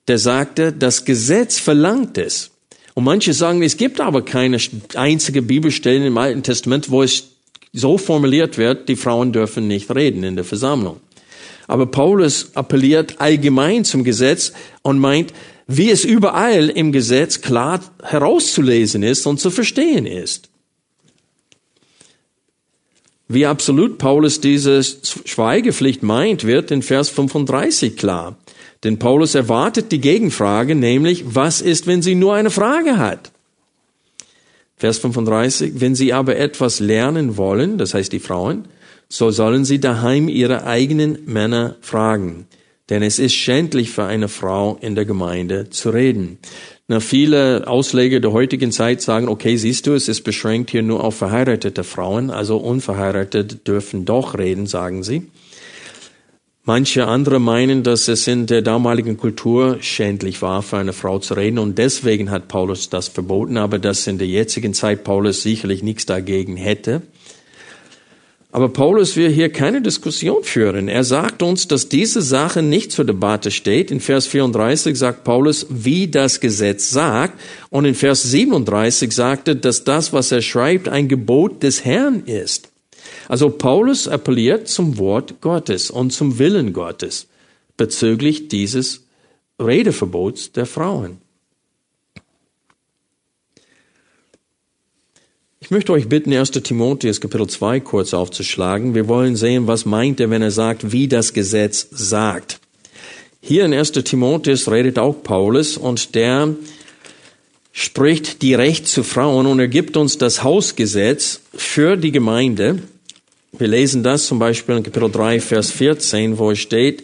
Der sagte, das Gesetz verlangt es. Und manche sagen, es gibt aber keine einzige Bibelstelle im Alten Testament, wo es so formuliert wird, die Frauen dürfen nicht reden in der Versammlung. Aber Paulus appelliert allgemein zum Gesetz und meint, wie es überall im Gesetz klar herauszulesen ist und zu verstehen ist. Wie absolut Paulus diese Schweigepflicht meint, wird in Vers 35 klar. Denn Paulus erwartet die Gegenfrage, nämlich, was ist, wenn sie nur eine Frage hat? Vers 35, wenn sie aber etwas lernen wollen, das heißt die Frauen, so sollen sie daheim ihre eigenen Männer fragen. Denn es ist schändlich für eine Frau in der Gemeinde zu reden. Na, viele Ausleger der heutigen Zeit sagen, okay, siehst du, es ist beschränkt hier nur auf verheiratete Frauen, also unverheiratete dürfen doch reden, sagen sie. Manche andere meinen, dass es in der damaligen Kultur schändlich war, für eine Frau zu reden und deswegen hat Paulus das verboten, aber dass in der jetzigen Zeit Paulus sicherlich nichts dagegen hätte. Aber Paulus will hier keine Diskussion führen. Er sagt uns, dass diese Sache nicht zur Debatte steht. In Vers 34 sagt Paulus, wie das Gesetz sagt. Und in Vers 37 sagte, dass das, was er schreibt, ein Gebot des Herrn ist. Also Paulus appelliert zum Wort Gottes und zum Willen Gottes bezüglich dieses Redeverbots der Frauen. Ich möchte euch bitten, 1. Timotheus Kapitel 2 kurz aufzuschlagen. Wir wollen sehen, was meint er, wenn er sagt, wie das Gesetz sagt. Hier in 1. Timotheus redet auch Paulus und der spricht direkt zu Frauen und er gibt uns das Hausgesetz für die Gemeinde. Wir lesen das zum Beispiel in Kapitel 3, Vers 14, wo es steht,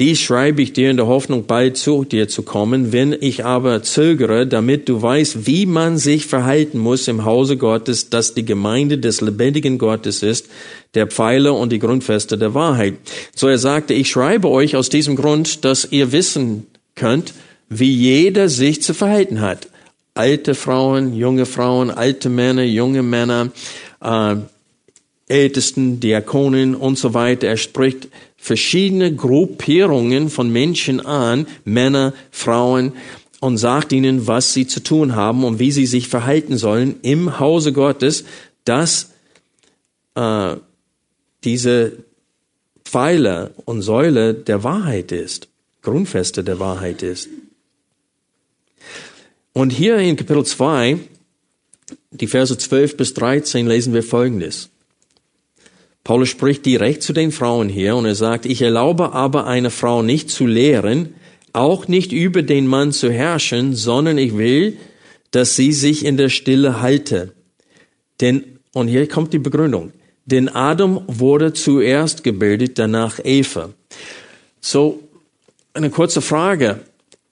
dies schreibe ich dir in der Hoffnung, bald zu dir zu kommen. Wenn ich aber zögere, damit du weißt, wie man sich verhalten muss im Hause Gottes, das die Gemeinde des lebendigen Gottes ist, der Pfeiler und die Grundfeste der Wahrheit. So er sagte, ich schreibe euch aus diesem Grund, dass ihr wissen könnt, wie jeder sich zu verhalten hat. Alte Frauen, junge Frauen, alte Männer, junge Männer, äh, Ältesten, Diakonen und so weiter. Er spricht verschiedene Gruppierungen von Menschen an, Männer, Frauen, und sagt ihnen, was sie zu tun haben und wie sie sich verhalten sollen im Hause Gottes, dass äh, diese Pfeiler und Säule der Wahrheit ist, Grundfeste der Wahrheit ist. Und hier in Kapitel 2, die Verse 12 bis 13, lesen wir Folgendes. Paulus spricht direkt zu den Frauen hier und er sagt, ich erlaube aber eine Frau nicht zu lehren, auch nicht über den Mann zu herrschen, sondern ich will, dass sie sich in der Stille halte. Denn, und hier kommt die Begründung, denn Adam wurde zuerst gebildet, danach Eva. So, eine kurze Frage.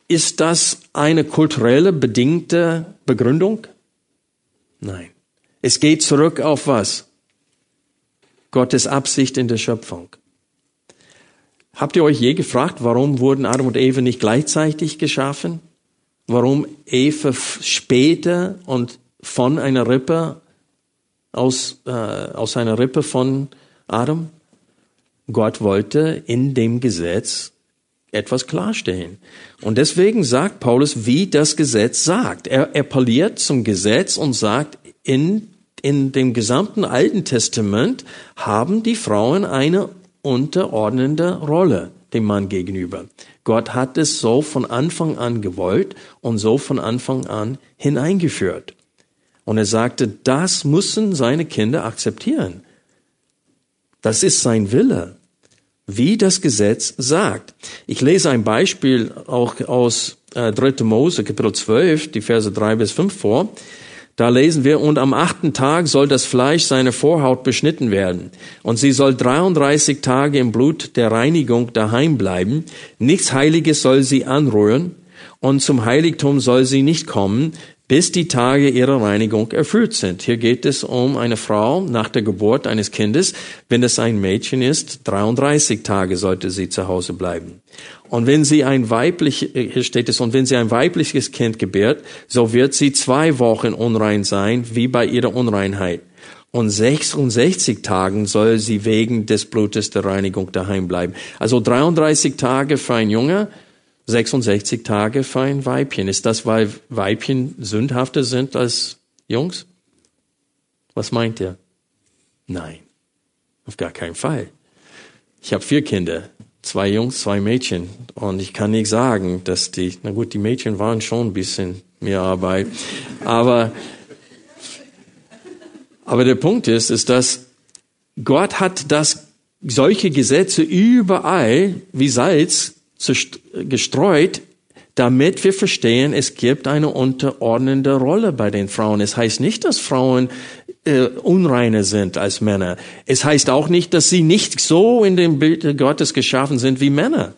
Ist das eine kulturelle bedingte Begründung? Nein. Es geht zurück auf was? Gottes Absicht in der Schöpfung. Habt ihr euch je gefragt, warum wurden Adam und Eva nicht gleichzeitig geschaffen? Warum Eva später und von einer Rippe aus, äh, aus einer Rippe von Adam? Gott wollte in dem Gesetz etwas klarstellen. Und deswegen sagt Paulus, wie das Gesetz sagt. Er appelliert zum Gesetz und sagt, in in dem gesamten Alten Testament haben die Frauen eine unterordnende Rolle dem Mann gegenüber. Gott hat es so von Anfang an gewollt und so von Anfang an hineingeführt. Und er sagte, das müssen seine Kinder akzeptieren. Das ist sein Wille, wie das Gesetz sagt. Ich lese ein Beispiel auch aus äh, 3. Mose, Kapitel 12, die Verse 3 bis 5 vor. Da lesen wir, und am achten Tag soll das Fleisch seiner Vorhaut beschnitten werden. Und sie soll 33 Tage im Blut der Reinigung daheim bleiben. Nichts Heiliges soll sie anrühren. Und zum Heiligtum soll sie nicht kommen, bis die Tage ihrer Reinigung erfüllt sind. Hier geht es um eine Frau nach der Geburt eines Kindes. Wenn es ein Mädchen ist, 33 Tage sollte sie zu Hause bleiben. Und wenn sie ein weiblich, hier steht es, und wenn sie ein weibliches Kind gebärt, so wird sie zwei Wochen unrein sein, wie bei ihrer Unreinheit. und 66 Tagen soll sie wegen des Blutes der Reinigung daheim bleiben. Also 33 Tage für ein Junge, 66 Tage für ein Weibchen. Ist das, weil Weibchen sündhafter sind als Jungs? Was meint ihr? Nein, auf gar keinen Fall. Ich habe vier Kinder, zwei Jungs, zwei Mädchen. Und ich kann nicht sagen, dass die, na gut, die Mädchen waren schon ein bisschen mehr Arbeit. Aber aber der Punkt ist, ist, dass Gott hat das, solche Gesetze überall wie Salz gestreut, damit wir verstehen, es gibt eine unterordnende Rolle bei den Frauen. Es heißt nicht, dass Frauen äh, unreine sind als Männer. Es heißt auch nicht, dass sie nicht so in dem Bild Gottes geschaffen sind wie Männer.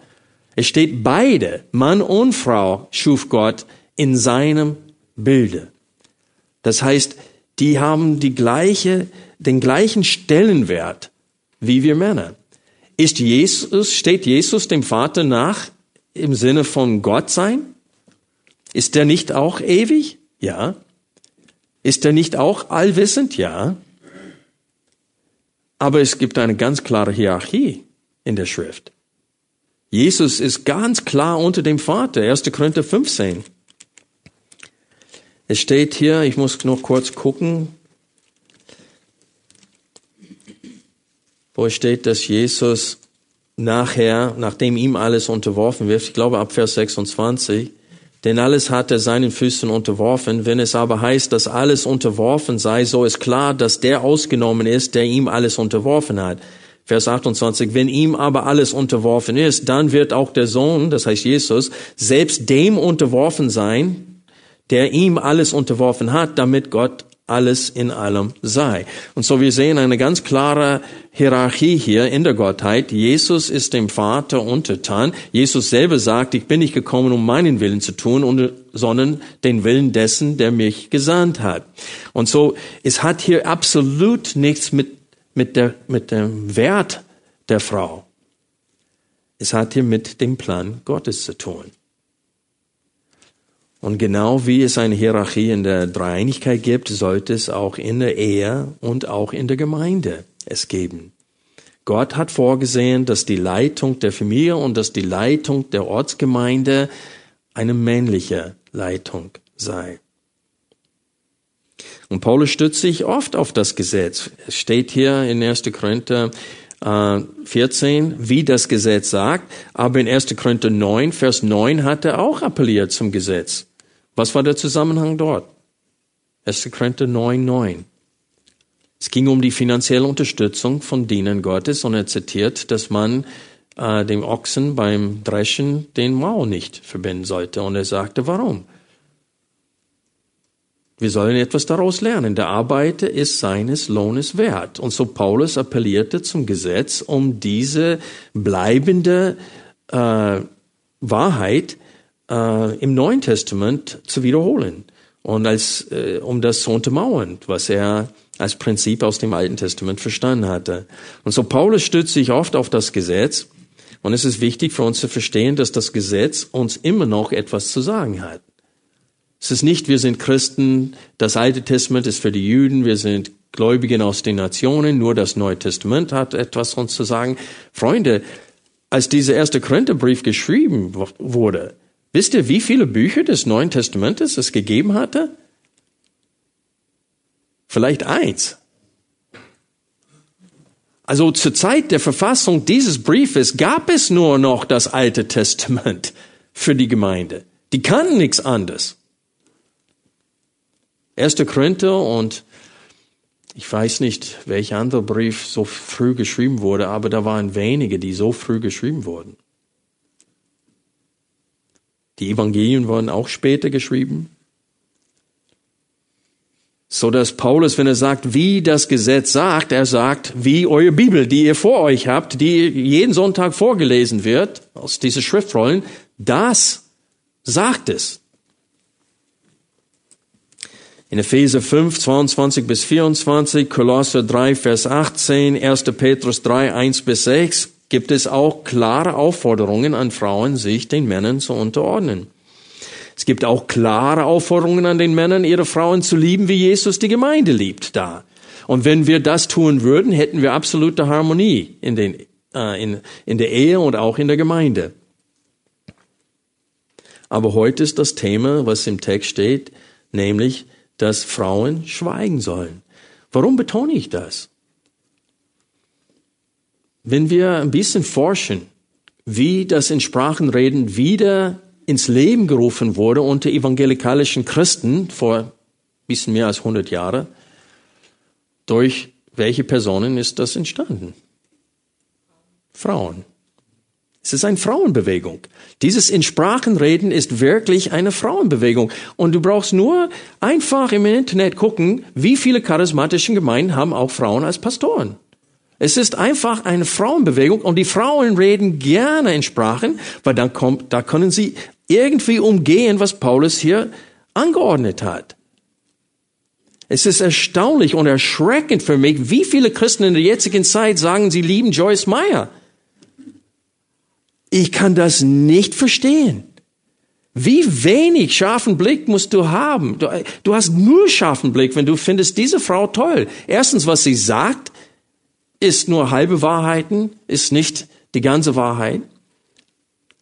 Es steht beide, Mann und Frau, schuf Gott in seinem Bilde. Das heißt, die haben die gleiche, den gleichen Stellenwert wie wir Männer. Ist Jesus, steht Jesus dem Vater nach im Sinne von Gott sein? Ist er nicht auch ewig? Ja. Ist er nicht auch allwissend? Ja. Aber es gibt eine ganz klare Hierarchie in der Schrift. Jesus ist ganz klar unter dem Vater. 1. Korinther 15. Es steht hier, ich muss noch kurz gucken, wo steht, dass Jesus nachher, nachdem ihm alles unterworfen wird, ich glaube ab Vers 26, denn alles hat er seinen Füßen unterworfen. Wenn es aber heißt, dass alles unterworfen sei, so ist klar, dass der ausgenommen ist, der ihm alles unterworfen hat. Vers 28, wenn ihm aber alles unterworfen ist, dann wird auch der Sohn, das heißt Jesus, selbst dem unterworfen sein, der ihm alles unterworfen hat, damit Gott alles in allem sei. Und so wir sehen eine ganz klare Hierarchie hier in der Gottheit. Jesus ist dem Vater untertan. Jesus selber sagt, ich bin nicht gekommen, um meinen Willen zu tun, sondern den Willen dessen, der mich gesandt hat. Und so, es hat hier absolut nichts mit, mit, der, mit dem Wert der Frau. Es hat hier mit dem Plan Gottes zu tun. Und genau wie es eine Hierarchie in der Dreieinigkeit gibt, sollte es auch in der Ehe und auch in der Gemeinde es geben. Gott hat vorgesehen, dass die Leitung der Familie und dass die Leitung der Ortsgemeinde eine männliche Leitung sei. Und Paulus stützt sich oft auf das Gesetz. Es steht hier in 1. Korinther 14, äh, wie das Gesetz sagt, aber in 1. Korinther 9, Vers 9 hat er auch appelliert zum Gesetz. Was war der Zusammenhang dort? 1. Korinther 9, 9. Es ging um die finanzielle Unterstützung von Dienern Gottes und er zitiert, dass man äh, dem Ochsen beim Dreschen den Mau nicht verbinden sollte. Und er sagte, warum? Wir sollen etwas daraus lernen. Der Arbeiter ist seines Lohnes wert. Und so Paulus appellierte zum Gesetz, um diese bleibende äh, Wahrheit äh, im Neuen Testament zu wiederholen und als äh, um das zu untermauern, was er als Prinzip aus dem Alten Testament verstanden hatte. Und so Paulus stützt sich oft auf das Gesetz und es ist wichtig für uns zu verstehen, dass das Gesetz uns immer noch etwas zu sagen hat. Es ist nicht, wir sind Christen, das Alte Testament ist für die Juden, wir sind Gläubigen aus den Nationen, nur das Neue Testament hat etwas uns zu sagen. Freunde, als dieser erste Korintherbrief geschrieben wurde, Wisst ihr, wie viele Bücher des Neuen Testamentes es gegeben hatte? Vielleicht eins. Also zur Zeit der Verfassung dieses Briefes gab es nur noch das Alte Testament für die Gemeinde. Die kannten nichts anderes. 1. Korinther und ich weiß nicht, welcher andere Brief so früh geschrieben wurde, aber da waren wenige, die so früh geschrieben wurden. Die Evangelien wurden auch später geschrieben. So dass Paulus, wenn er sagt, wie das Gesetz sagt, er sagt, wie eure Bibel, die ihr vor euch habt, die jeden Sonntag vorgelesen wird, aus diesen Schriftrollen, das sagt es. In Epheser 5, 22 bis 24, Kolosser 3, Vers 18, 1. Petrus 3, 1 bis 6, gibt es auch klare Aufforderungen an Frauen, sich den Männern zu unterordnen. Es gibt auch klare Aufforderungen an den Männern, ihre Frauen zu lieben, wie Jesus die Gemeinde liebt da. Und wenn wir das tun würden, hätten wir absolute Harmonie in, den, äh, in, in der Ehe und auch in der Gemeinde. Aber heute ist das Thema, was im Text steht, nämlich, dass Frauen schweigen sollen. Warum betone ich das? Wenn wir ein bisschen forschen, wie das in Sprachenreden wieder ins Leben gerufen wurde unter evangelikalischen Christen vor ein bisschen mehr als 100 Jahren, durch welche Personen ist das entstanden? Frauen. Es ist eine Frauenbewegung. Dieses in Sprachen reden ist wirklich eine Frauenbewegung. Und du brauchst nur einfach im Internet gucken, wie viele charismatische Gemeinden haben auch Frauen als Pastoren. Es ist einfach eine Frauenbewegung und die Frauen reden gerne in Sprachen, weil dann kommt, da können sie irgendwie umgehen, was Paulus hier angeordnet hat. Es ist erstaunlich und erschreckend für mich, wie viele Christen in der jetzigen Zeit sagen, sie lieben Joyce Meyer. Ich kann das nicht verstehen. Wie wenig scharfen Blick musst du haben? Du, du, hast nur scharfen Blick, wenn du findest diese Frau toll. Erstens, was sie sagt, ist nur halbe Wahrheiten, ist nicht die ganze Wahrheit.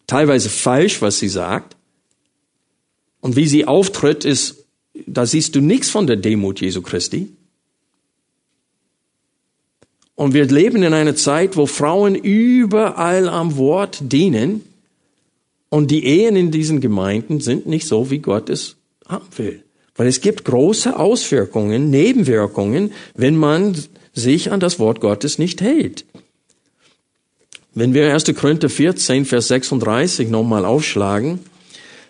Teilweise falsch, was sie sagt. Und wie sie auftritt, ist, da siehst du nichts von der Demut Jesu Christi. Und wir leben in einer Zeit, wo Frauen überall am Wort dienen. Und die Ehen in diesen Gemeinden sind nicht so, wie Gott es haben will. Weil es gibt große Auswirkungen, Nebenwirkungen, wenn man sich an das Wort Gottes nicht hält. Wenn wir 1. Korinther 14, Vers 36 nochmal aufschlagen,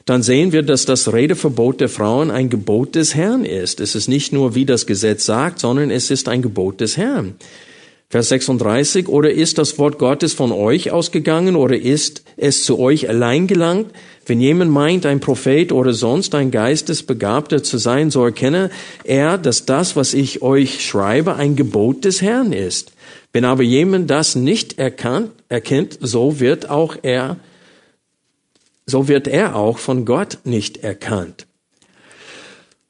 dann sehen wir, dass das Redeverbot der Frauen ein Gebot des Herrn ist. Es ist nicht nur, wie das Gesetz sagt, sondern es ist ein Gebot des Herrn. Vers 36, oder ist das Wort Gottes von euch ausgegangen oder ist es zu euch allein gelangt? Wenn jemand meint, ein Prophet oder sonst ein Geistesbegabter zu sein, so erkenne er, dass das, was ich euch schreibe, ein Gebot des Herrn ist. Wenn aber jemand das nicht erkannt, erkennt, so wird auch er, so wird er auch von Gott nicht erkannt.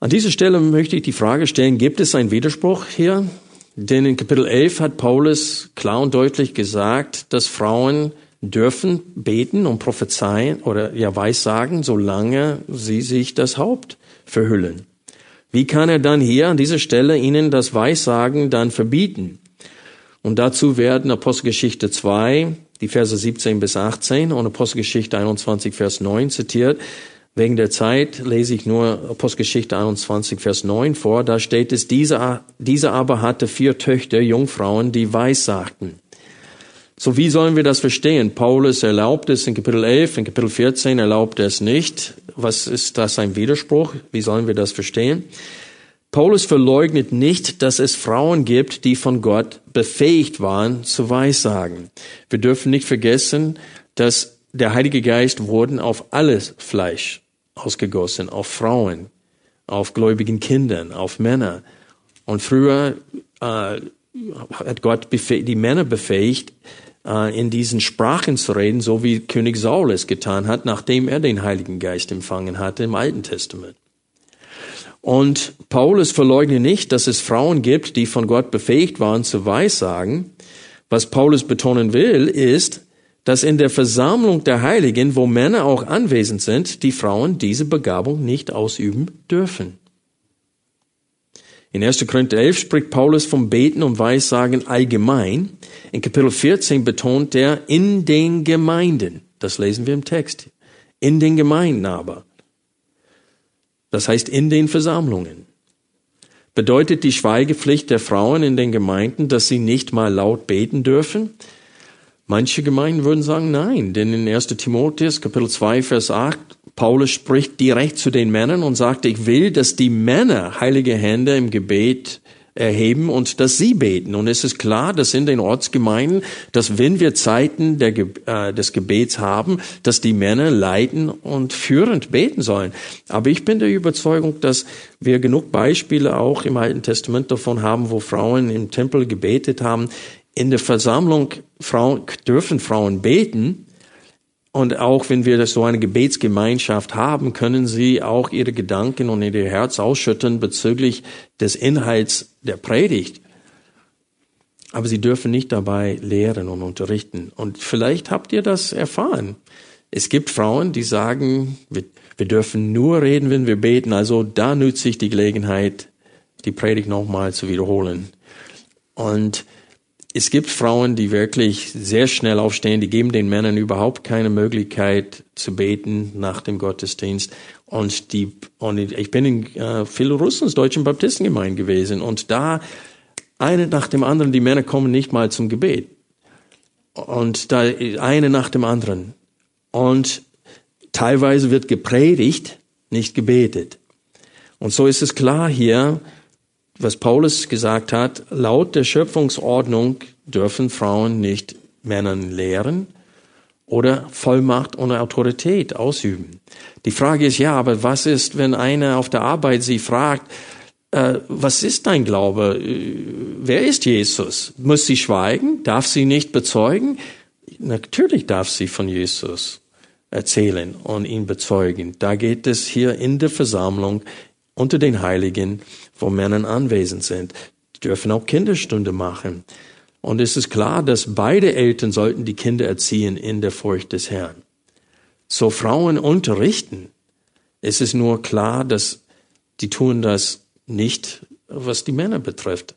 An dieser Stelle möchte ich die Frage stellen, gibt es einen Widerspruch hier? Denn in Kapitel 11 hat Paulus klar und deutlich gesagt, dass Frauen dürfen beten und prophezeien oder ja weissagen, solange sie sich das Haupt verhüllen. Wie kann er dann hier an dieser Stelle ihnen das Weissagen dann verbieten? Und dazu werden Apostelgeschichte 2, die Verse 17 bis 18 und Apostelgeschichte 21, Vers 9 zitiert. Wegen der Zeit lese ich nur Apostelgeschichte 21, Vers 9 vor. Da steht es, diese, diese aber hatte vier Töchter, Jungfrauen, die weissagten. So wie sollen wir das verstehen? Paulus erlaubt es in Kapitel 11, in Kapitel 14 erlaubt er es nicht. Was ist das ein Widerspruch? Wie sollen wir das verstehen? Paulus verleugnet nicht, dass es Frauen gibt, die von Gott befähigt waren zu Weissagen. Wir dürfen nicht vergessen, dass der Heilige Geist wurden auf alles Fleisch ausgegossen, auf Frauen, auf gläubigen Kindern, auf Männer. Und früher äh, hat Gott die Männer befähigt, äh, in diesen Sprachen zu reden, so wie König Saul es getan hat, nachdem er den Heiligen Geist empfangen hatte im Alten Testament. Und Paulus verleugnet nicht, dass es Frauen gibt, die von Gott befähigt waren zu Weissagen. Was Paulus betonen will, ist, dass in der Versammlung der Heiligen, wo Männer auch anwesend sind, die Frauen diese Begabung nicht ausüben dürfen. In 1. Korinther 11 spricht Paulus vom Beten und Weissagen allgemein. In Kapitel 14 betont er in den Gemeinden. Das lesen wir im Text. In den Gemeinden aber. Das heißt in den Versammlungen. Bedeutet die Schweigepflicht der Frauen in den Gemeinden, dass sie nicht mal laut beten dürfen? Manche Gemeinden würden sagen, nein, denn in 1. Timotheus Kapitel 2 Vers 8 Paulus spricht direkt zu den Männern und sagt, ich will, dass die Männer heilige Hände im Gebet erheben und dass sie beten. Und es ist klar, dass in den Ortsgemeinden, dass wenn wir Zeiten der, äh, des Gebets haben, dass die Männer leiten und führend beten sollen. Aber ich bin der Überzeugung, dass wir genug Beispiele auch im Alten Testament davon haben, wo Frauen im Tempel gebetet haben in der Versammlung Frauen, dürfen Frauen beten. Und auch wenn wir so eine Gebetsgemeinschaft haben, können sie auch ihre Gedanken und ihr Herz ausschütten bezüglich des Inhalts der Predigt. aber sie dürfen nicht dabei lehren und unterrichten. Und vielleicht habt ihr das erfahren. Es gibt Frauen, die sagen, wir, wir dürfen nur reden, wenn wir beten. Also da nützt sich die Gelegenheit, die Predigt nochmal zu wiederholen. Und es gibt Frauen, die wirklich sehr schnell aufstehen, die geben den Männern überhaupt keine Möglichkeit zu beten nach dem Gottesdienst. Und die, und ich bin in äh, Philorussens deutschen Baptistengemeinde gewesen und da eine nach dem anderen, die Männer kommen nicht mal zum Gebet. Und da eine nach dem anderen. Und teilweise wird gepredigt, nicht gebetet. Und so ist es klar hier, was Paulus gesagt hat, laut der Schöpfungsordnung dürfen Frauen nicht Männern lehren oder Vollmacht und Autorität ausüben. Die Frage ist ja, aber was ist, wenn einer auf der Arbeit sie fragt, äh, was ist dein Glaube? Äh, wer ist Jesus? Muss sie schweigen? Darf sie nicht bezeugen? Natürlich darf sie von Jesus erzählen und ihn bezeugen. Da geht es hier in der Versammlung unter den Heiligen, wo Männer anwesend sind. Die dürfen auch Kinderstunde machen. Und es ist klar, dass beide Eltern sollten die Kinder erziehen in der Furcht des Herrn. So Frauen unterrichten. Es ist nur klar, dass die tun das nicht, was die Männer betrifft.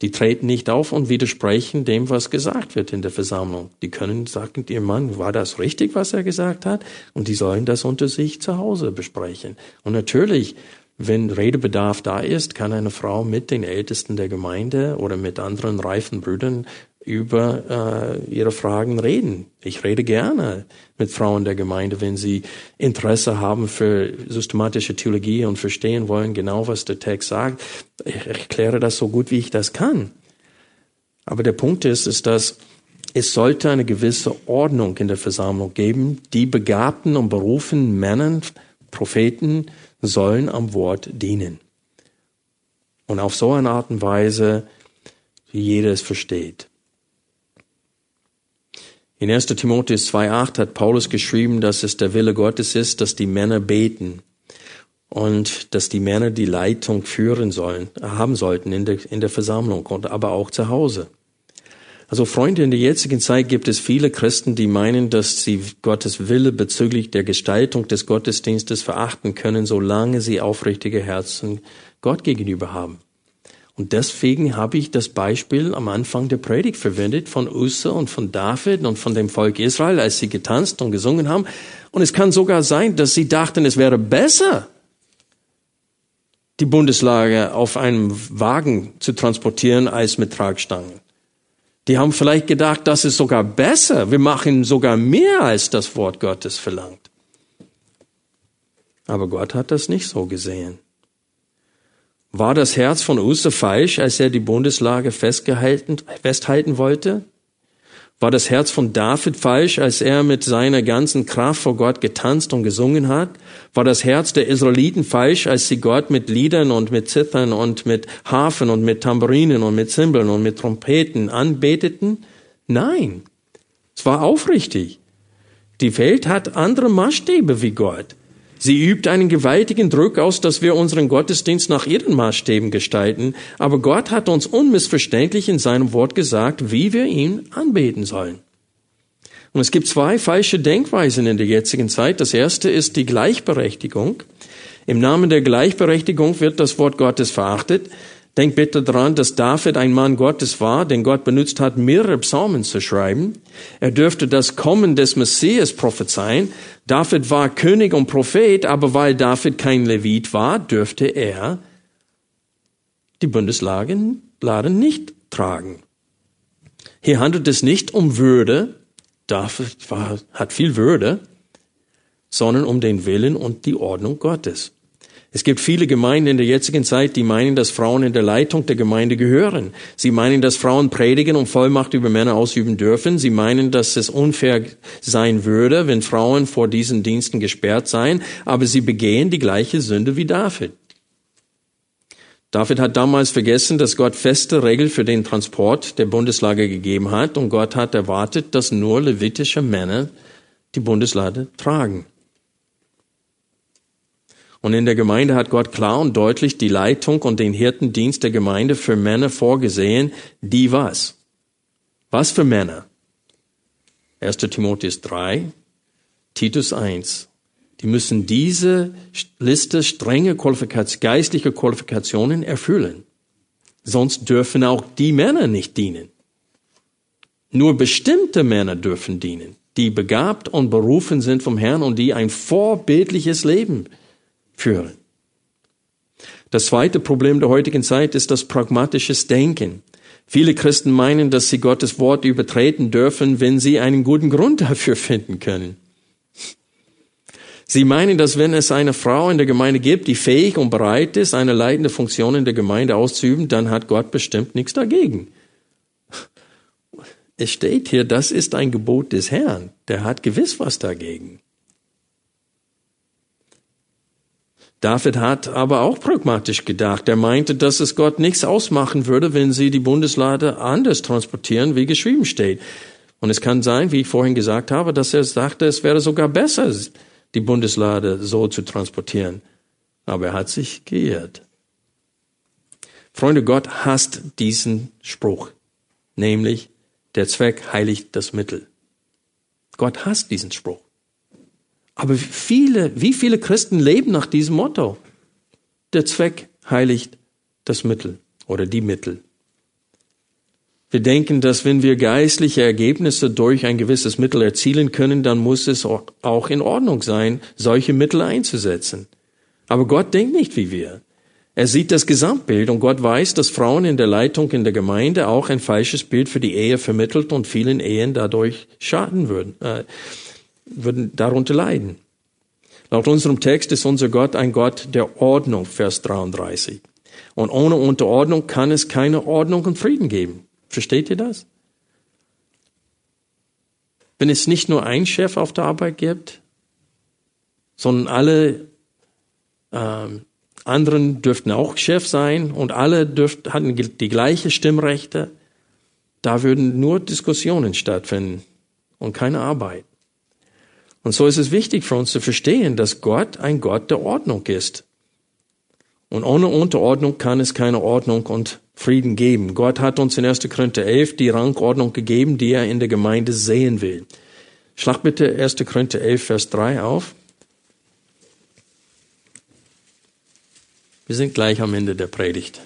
Die treten nicht auf und widersprechen dem, was gesagt wird in der Versammlung. Die können sagen, ihr Mann, war das richtig, was er gesagt hat? Und die sollen das unter sich zu Hause besprechen. Und natürlich wenn Redebedarf da ist, kann eine Frau mit den Ältesten der Gemeinde oder mit anderen reifen Brüdern über äh, ihre Fragen reden. Ich rede gerne mit Frauen der Gemeinde, wenn sie Interesse haben für systematische Theologie und verstehen wollen genau, was der Text sagt. Ich erkläre das so gut, wie ich das kann. Aber der Punkt ist, ist, dass es sollte eine gewisse Ordnung in der Versammlung geben, die begabten und berufenen Männern, Propheten, sollen am Wort dienen. Und auf so eine Art und Weise, wie jeder es versteht. In 1. Timotheus 2.8 hat Paulus geschrieben, dass es der Wille Gottes ist, dass die Männer beten und dass die Männer die Leitung führen sollen, haben sollten in der, in der Versammlung und aber auch zu Hause. Also Freunde, in der jetzigen Zeit gibt es viele Christen, die meinen, dass sie Gottes Wille bezüglich der Gestaltung des Gottesdienstes verachten können, solange sie aufrichtige Herzen Gott gegenüber haben. Und deswegen habe ich das Beispiel am Anfang der Predigt verwendet von Usse und von David und von dem Volk Israel, als sie getanzt und gesungen haben. Und es kann sogar sein, dass sie dachten, es wäre besser, die Bundeslage auf einem Wagen zu transportieren als mit Tragstangen. Die haben vielleicht gedacht, das ist sogar besser. Wir machen sogar mehr, als das Wort Gottes verlangt. Aber Gott hat das nicht so gesehen. War das Herz von Usse falsch, als er die Bundeslage festhalten wollte? War das Herz von David falsch, als er mit seiner ganzen Kraft vor Gott getanzt und gesungen hat? War das Herz der Israeliten falsch, als sie Gott mit Liedern und mit Zittern und mit Hafen und mit Tamburinen und mit Zimbeln und mit Trompeten anbeteten? Nein. Es war aufrichtig. Die Welt hat andere Maßstäbe wie Gott. Sie übt einen gewaltigen Druck aus, dass wir unseren Gottesdienst nach ihren Maßstäben gestalten, aber Gott hat uns unmissverständlich in seinem Wort gesagt, wie wir ihn anbeten sollen. Und es gibt zwei falsche Denkweisen in der jetzigen Zeit. Das erste ist die Gleichberechtigung. Im Namen der Gleichberechtigung wird das Wort Gottes verachtet. Denk bitte daran, dass David ein Mann Gottes war, den Gott benutzt hat, mehrere Psalmen zu schreiben. Er dürfte das Kommen des Messias prophezeien. David war König und Prophet, aber weil David kein Levit war, dürfte er die Bundesladen nicht tragen. Hier handelt es nicht um Würde, David war, hat viel Würde, sondern um den Willen und die Ordnung Gottes. Es gibt viele Gemeinden in der jetzigen Zeit, die meinen, dass Frauen in der Leitung der Gemeinde gehören. Sie meinen, dass Frauen predigen und Vollmacht über Männer ausüben dürfen. Sie meinen, dass es unfair sein würde, wenn Frauen vor diesen Diensten gesperrt seien, aber sie begehen die gleiche Sünde wie David. David hat damals vergessen, dass Gott feste Regeln für den Transport der Bundeslage gegeben hat und Gott hat erwartet, dass nur levitische Männer die Bundeslade tragen. Und in der Gemeinde hat Gott klar und deutlich die Leitung und den Hirtendienst der Gemeinde für Männer vorgesehen, die was? Was für Männer? 1. Timotheus 3, Titus 1. Die müssen diese Liste strenge Qualifikation, geistliche Qualifikationen erfüllen. Sonst dürfen auch die Männer nicht dienen. Nur bestimmte Männer dürfen dienen, die begabt und berufen sind vom Herrn und die ein vorbildliches Leben führen. Das zweite Problem der heutigen Zeit ist das pragmatisches Denken. Viele Christen meinen, dass sie Gottes Wort übertreten dürfen, wenn sie einen guten Grund dafür finden können. Sie meinen, dass wenn es eine Frau in der Gemeinde gibt, die fähig und bereit ist, eine leitende Funktion in der Gemeinde auszuüben, dann hat Gott bestimmt nichts dagegen. Es steht hier, das ist ein Gebot des Herrn. Der hat gewiss was dagegen. David hat aber auch pragmatisch gedacht. Er meinte, dass es Gott nichts ausmachen würde, wenn sie die Bundeslade anders transportieren, wie geschrieben steht. Und es kann sein, wie ich vorhin gesagt habe, dass er sagte, es wäre sogar besser, die Bundeslade so zu transportieren. Aber er hat sich geirrt. Freunde, Gott hasst diesen Spruch, nämlich der Zweck heiligt das Mittel. Gott hasst diesen Spruch. Aber viele, wie viele Christen leben nach diesem Motto? Der Zweck heiligt das Mittel oder die Mittel. Wir denken, dass wenn wir geistliche Ergebnisse durch ein gewisses Mittel erzielen können, dann muss es auch in Ordnung sein, solche Mittel einzusetzen. Aber Gott denkt nicht wie wir. Er sieht das Gesamtbild und Gott weiß, dass Frauen in der Leitung in der Gemeinde auch ein falsches Bild für die Ehe vermittelt und vielen Ehen dadurch schaden würden. Äh, würden darunter leiden. Laut unserem Text ist unser Gott ein Gott der Ordnung, Vers 33. Und ohne Unterordnung kann es keine Ordnung und Frieden geben. Versteht ihr das? Wenn es nicht nur einen Chef auf der Arbeit gibt, sondern alle ähm, anderen dürften auch Chef sein und alle dürften, hatten die gleiche Stimmrechte, da würden nur Diskussionen stattfinden und keine Arbeit. Und so ist es wichtig für uns zu verstehen, dass Gott ein Gott der Ordnung ist. Und ohne Unterordnung kann es keine Ordnung und Frieden geben. Gott hat uns in 1. Korinther 11 die Rangordnung gegeben, die er in der Gemeinde sehen will. Schlag bitte 1. Korinther 11, Vers 3 auf. Wir sind gleich am Ende der Predigt.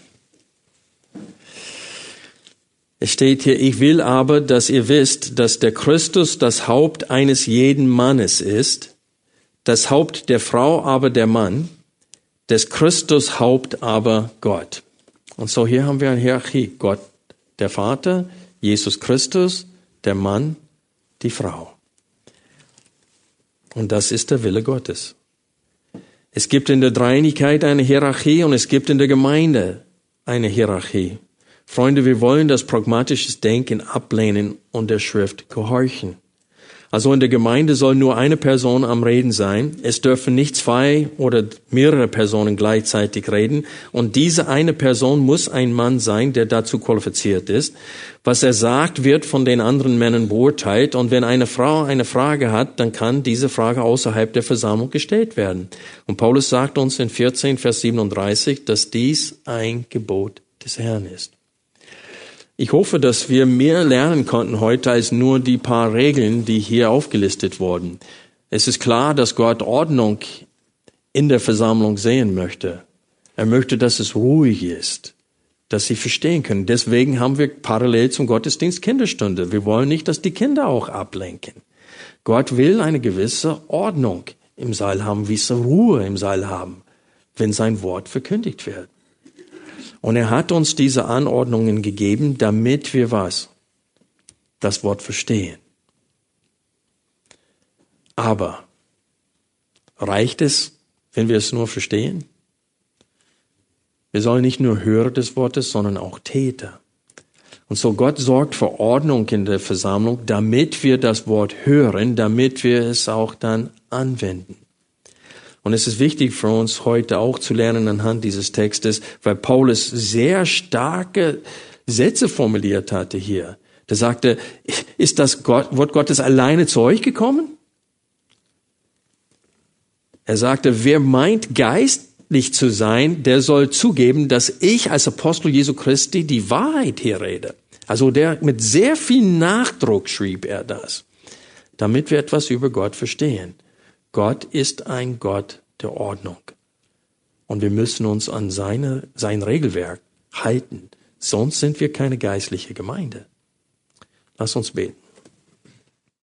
Es steht hier, ich will aber, dass ihr wisst, dass der Christus das Haupt eines jeden Mannes ist, das Haupt der Frau aber der Mann, des Christus Haupt aber Gott. Und so hier haben wir eine Hierarchie. Gott, der Vater, Jesus Christus, der Mann, die Frau. Und das ist der Wille Gottes. Es gibt in der Dreinigkeit eine Hierarchie und es gibt in der Gemeinde eine Hierarchie. Freunde, wir wollen das pragmatische Denken ablehnen und der Schrift gehorchen. Also in der Gemeinde soll nur eine Person am Reden sein. Es dürfen nicht zwei oder mehrere Personen gleichzeitig reden. Und diese eine Person muss ein Mann sein, der dazu qualifiziert ist. Was er sagt, wird von den anderen Männern beurteilt. Und wenn eine Frau eine Frage hat, dann kann diese Frage außerhalb der Versammlung gestellt werden. Und Paulus sagt uns in 14, Vers 37, dass dies ein Gebot des Herrn ist. Ich hoffe, dass wir mehr lernen konnten heute als nur die paar Regeln, die hier aufgelistet wurden. Es ist klar, dass Gott Ordnung in der Versammlung sehen möchte. Er möchte, dass es ruhig ist, dass sie verstehen können. Deswegen haben wir parallel zum Gottesdienst Kinderstunde. Wir wollen nicht, dass die Kinder auch ablenken. Gott will eine gewisse Ordnung im Saal haben, wie sie Ruhe im Saal haben, wenn sein Wort verkündigt wird. Und er hat uns diese Anordnungen gegeben, damit wir was? Das Wort verstehen. Aber reicht es, wenn wir es nur verstehen? Wir sollen nicht nur Hörer des Wortes, sondern auch Täter. Und so Gott sorgt für Ordnung in der Versammlung, damit wir das Wort hören, damit wir es auch dann anwenden. Und es ist wichtig für uns heute auch zu lernen anhand dieses Textes, weil Paulus sehr starke Sätze formuliert hatte hier. Der sagte, ist das Gott, Wort Gottes alleine zu euch gekommen? Er sagte, wer meint geistlich zu sein, der soll zugeben, dass ich als Apostel Jesu Christi die Wahrheit hier rede. Also der, mit sehr viel Nachdruck schrieb er das, damit wir etwas über Gott verstehen. Gott ist ein Gott der Ordnung. Und wir müssen uns an seine, sein Regelwerk halten. Sonst sind wir keine geistliche Gemeinde. Lass uns beten.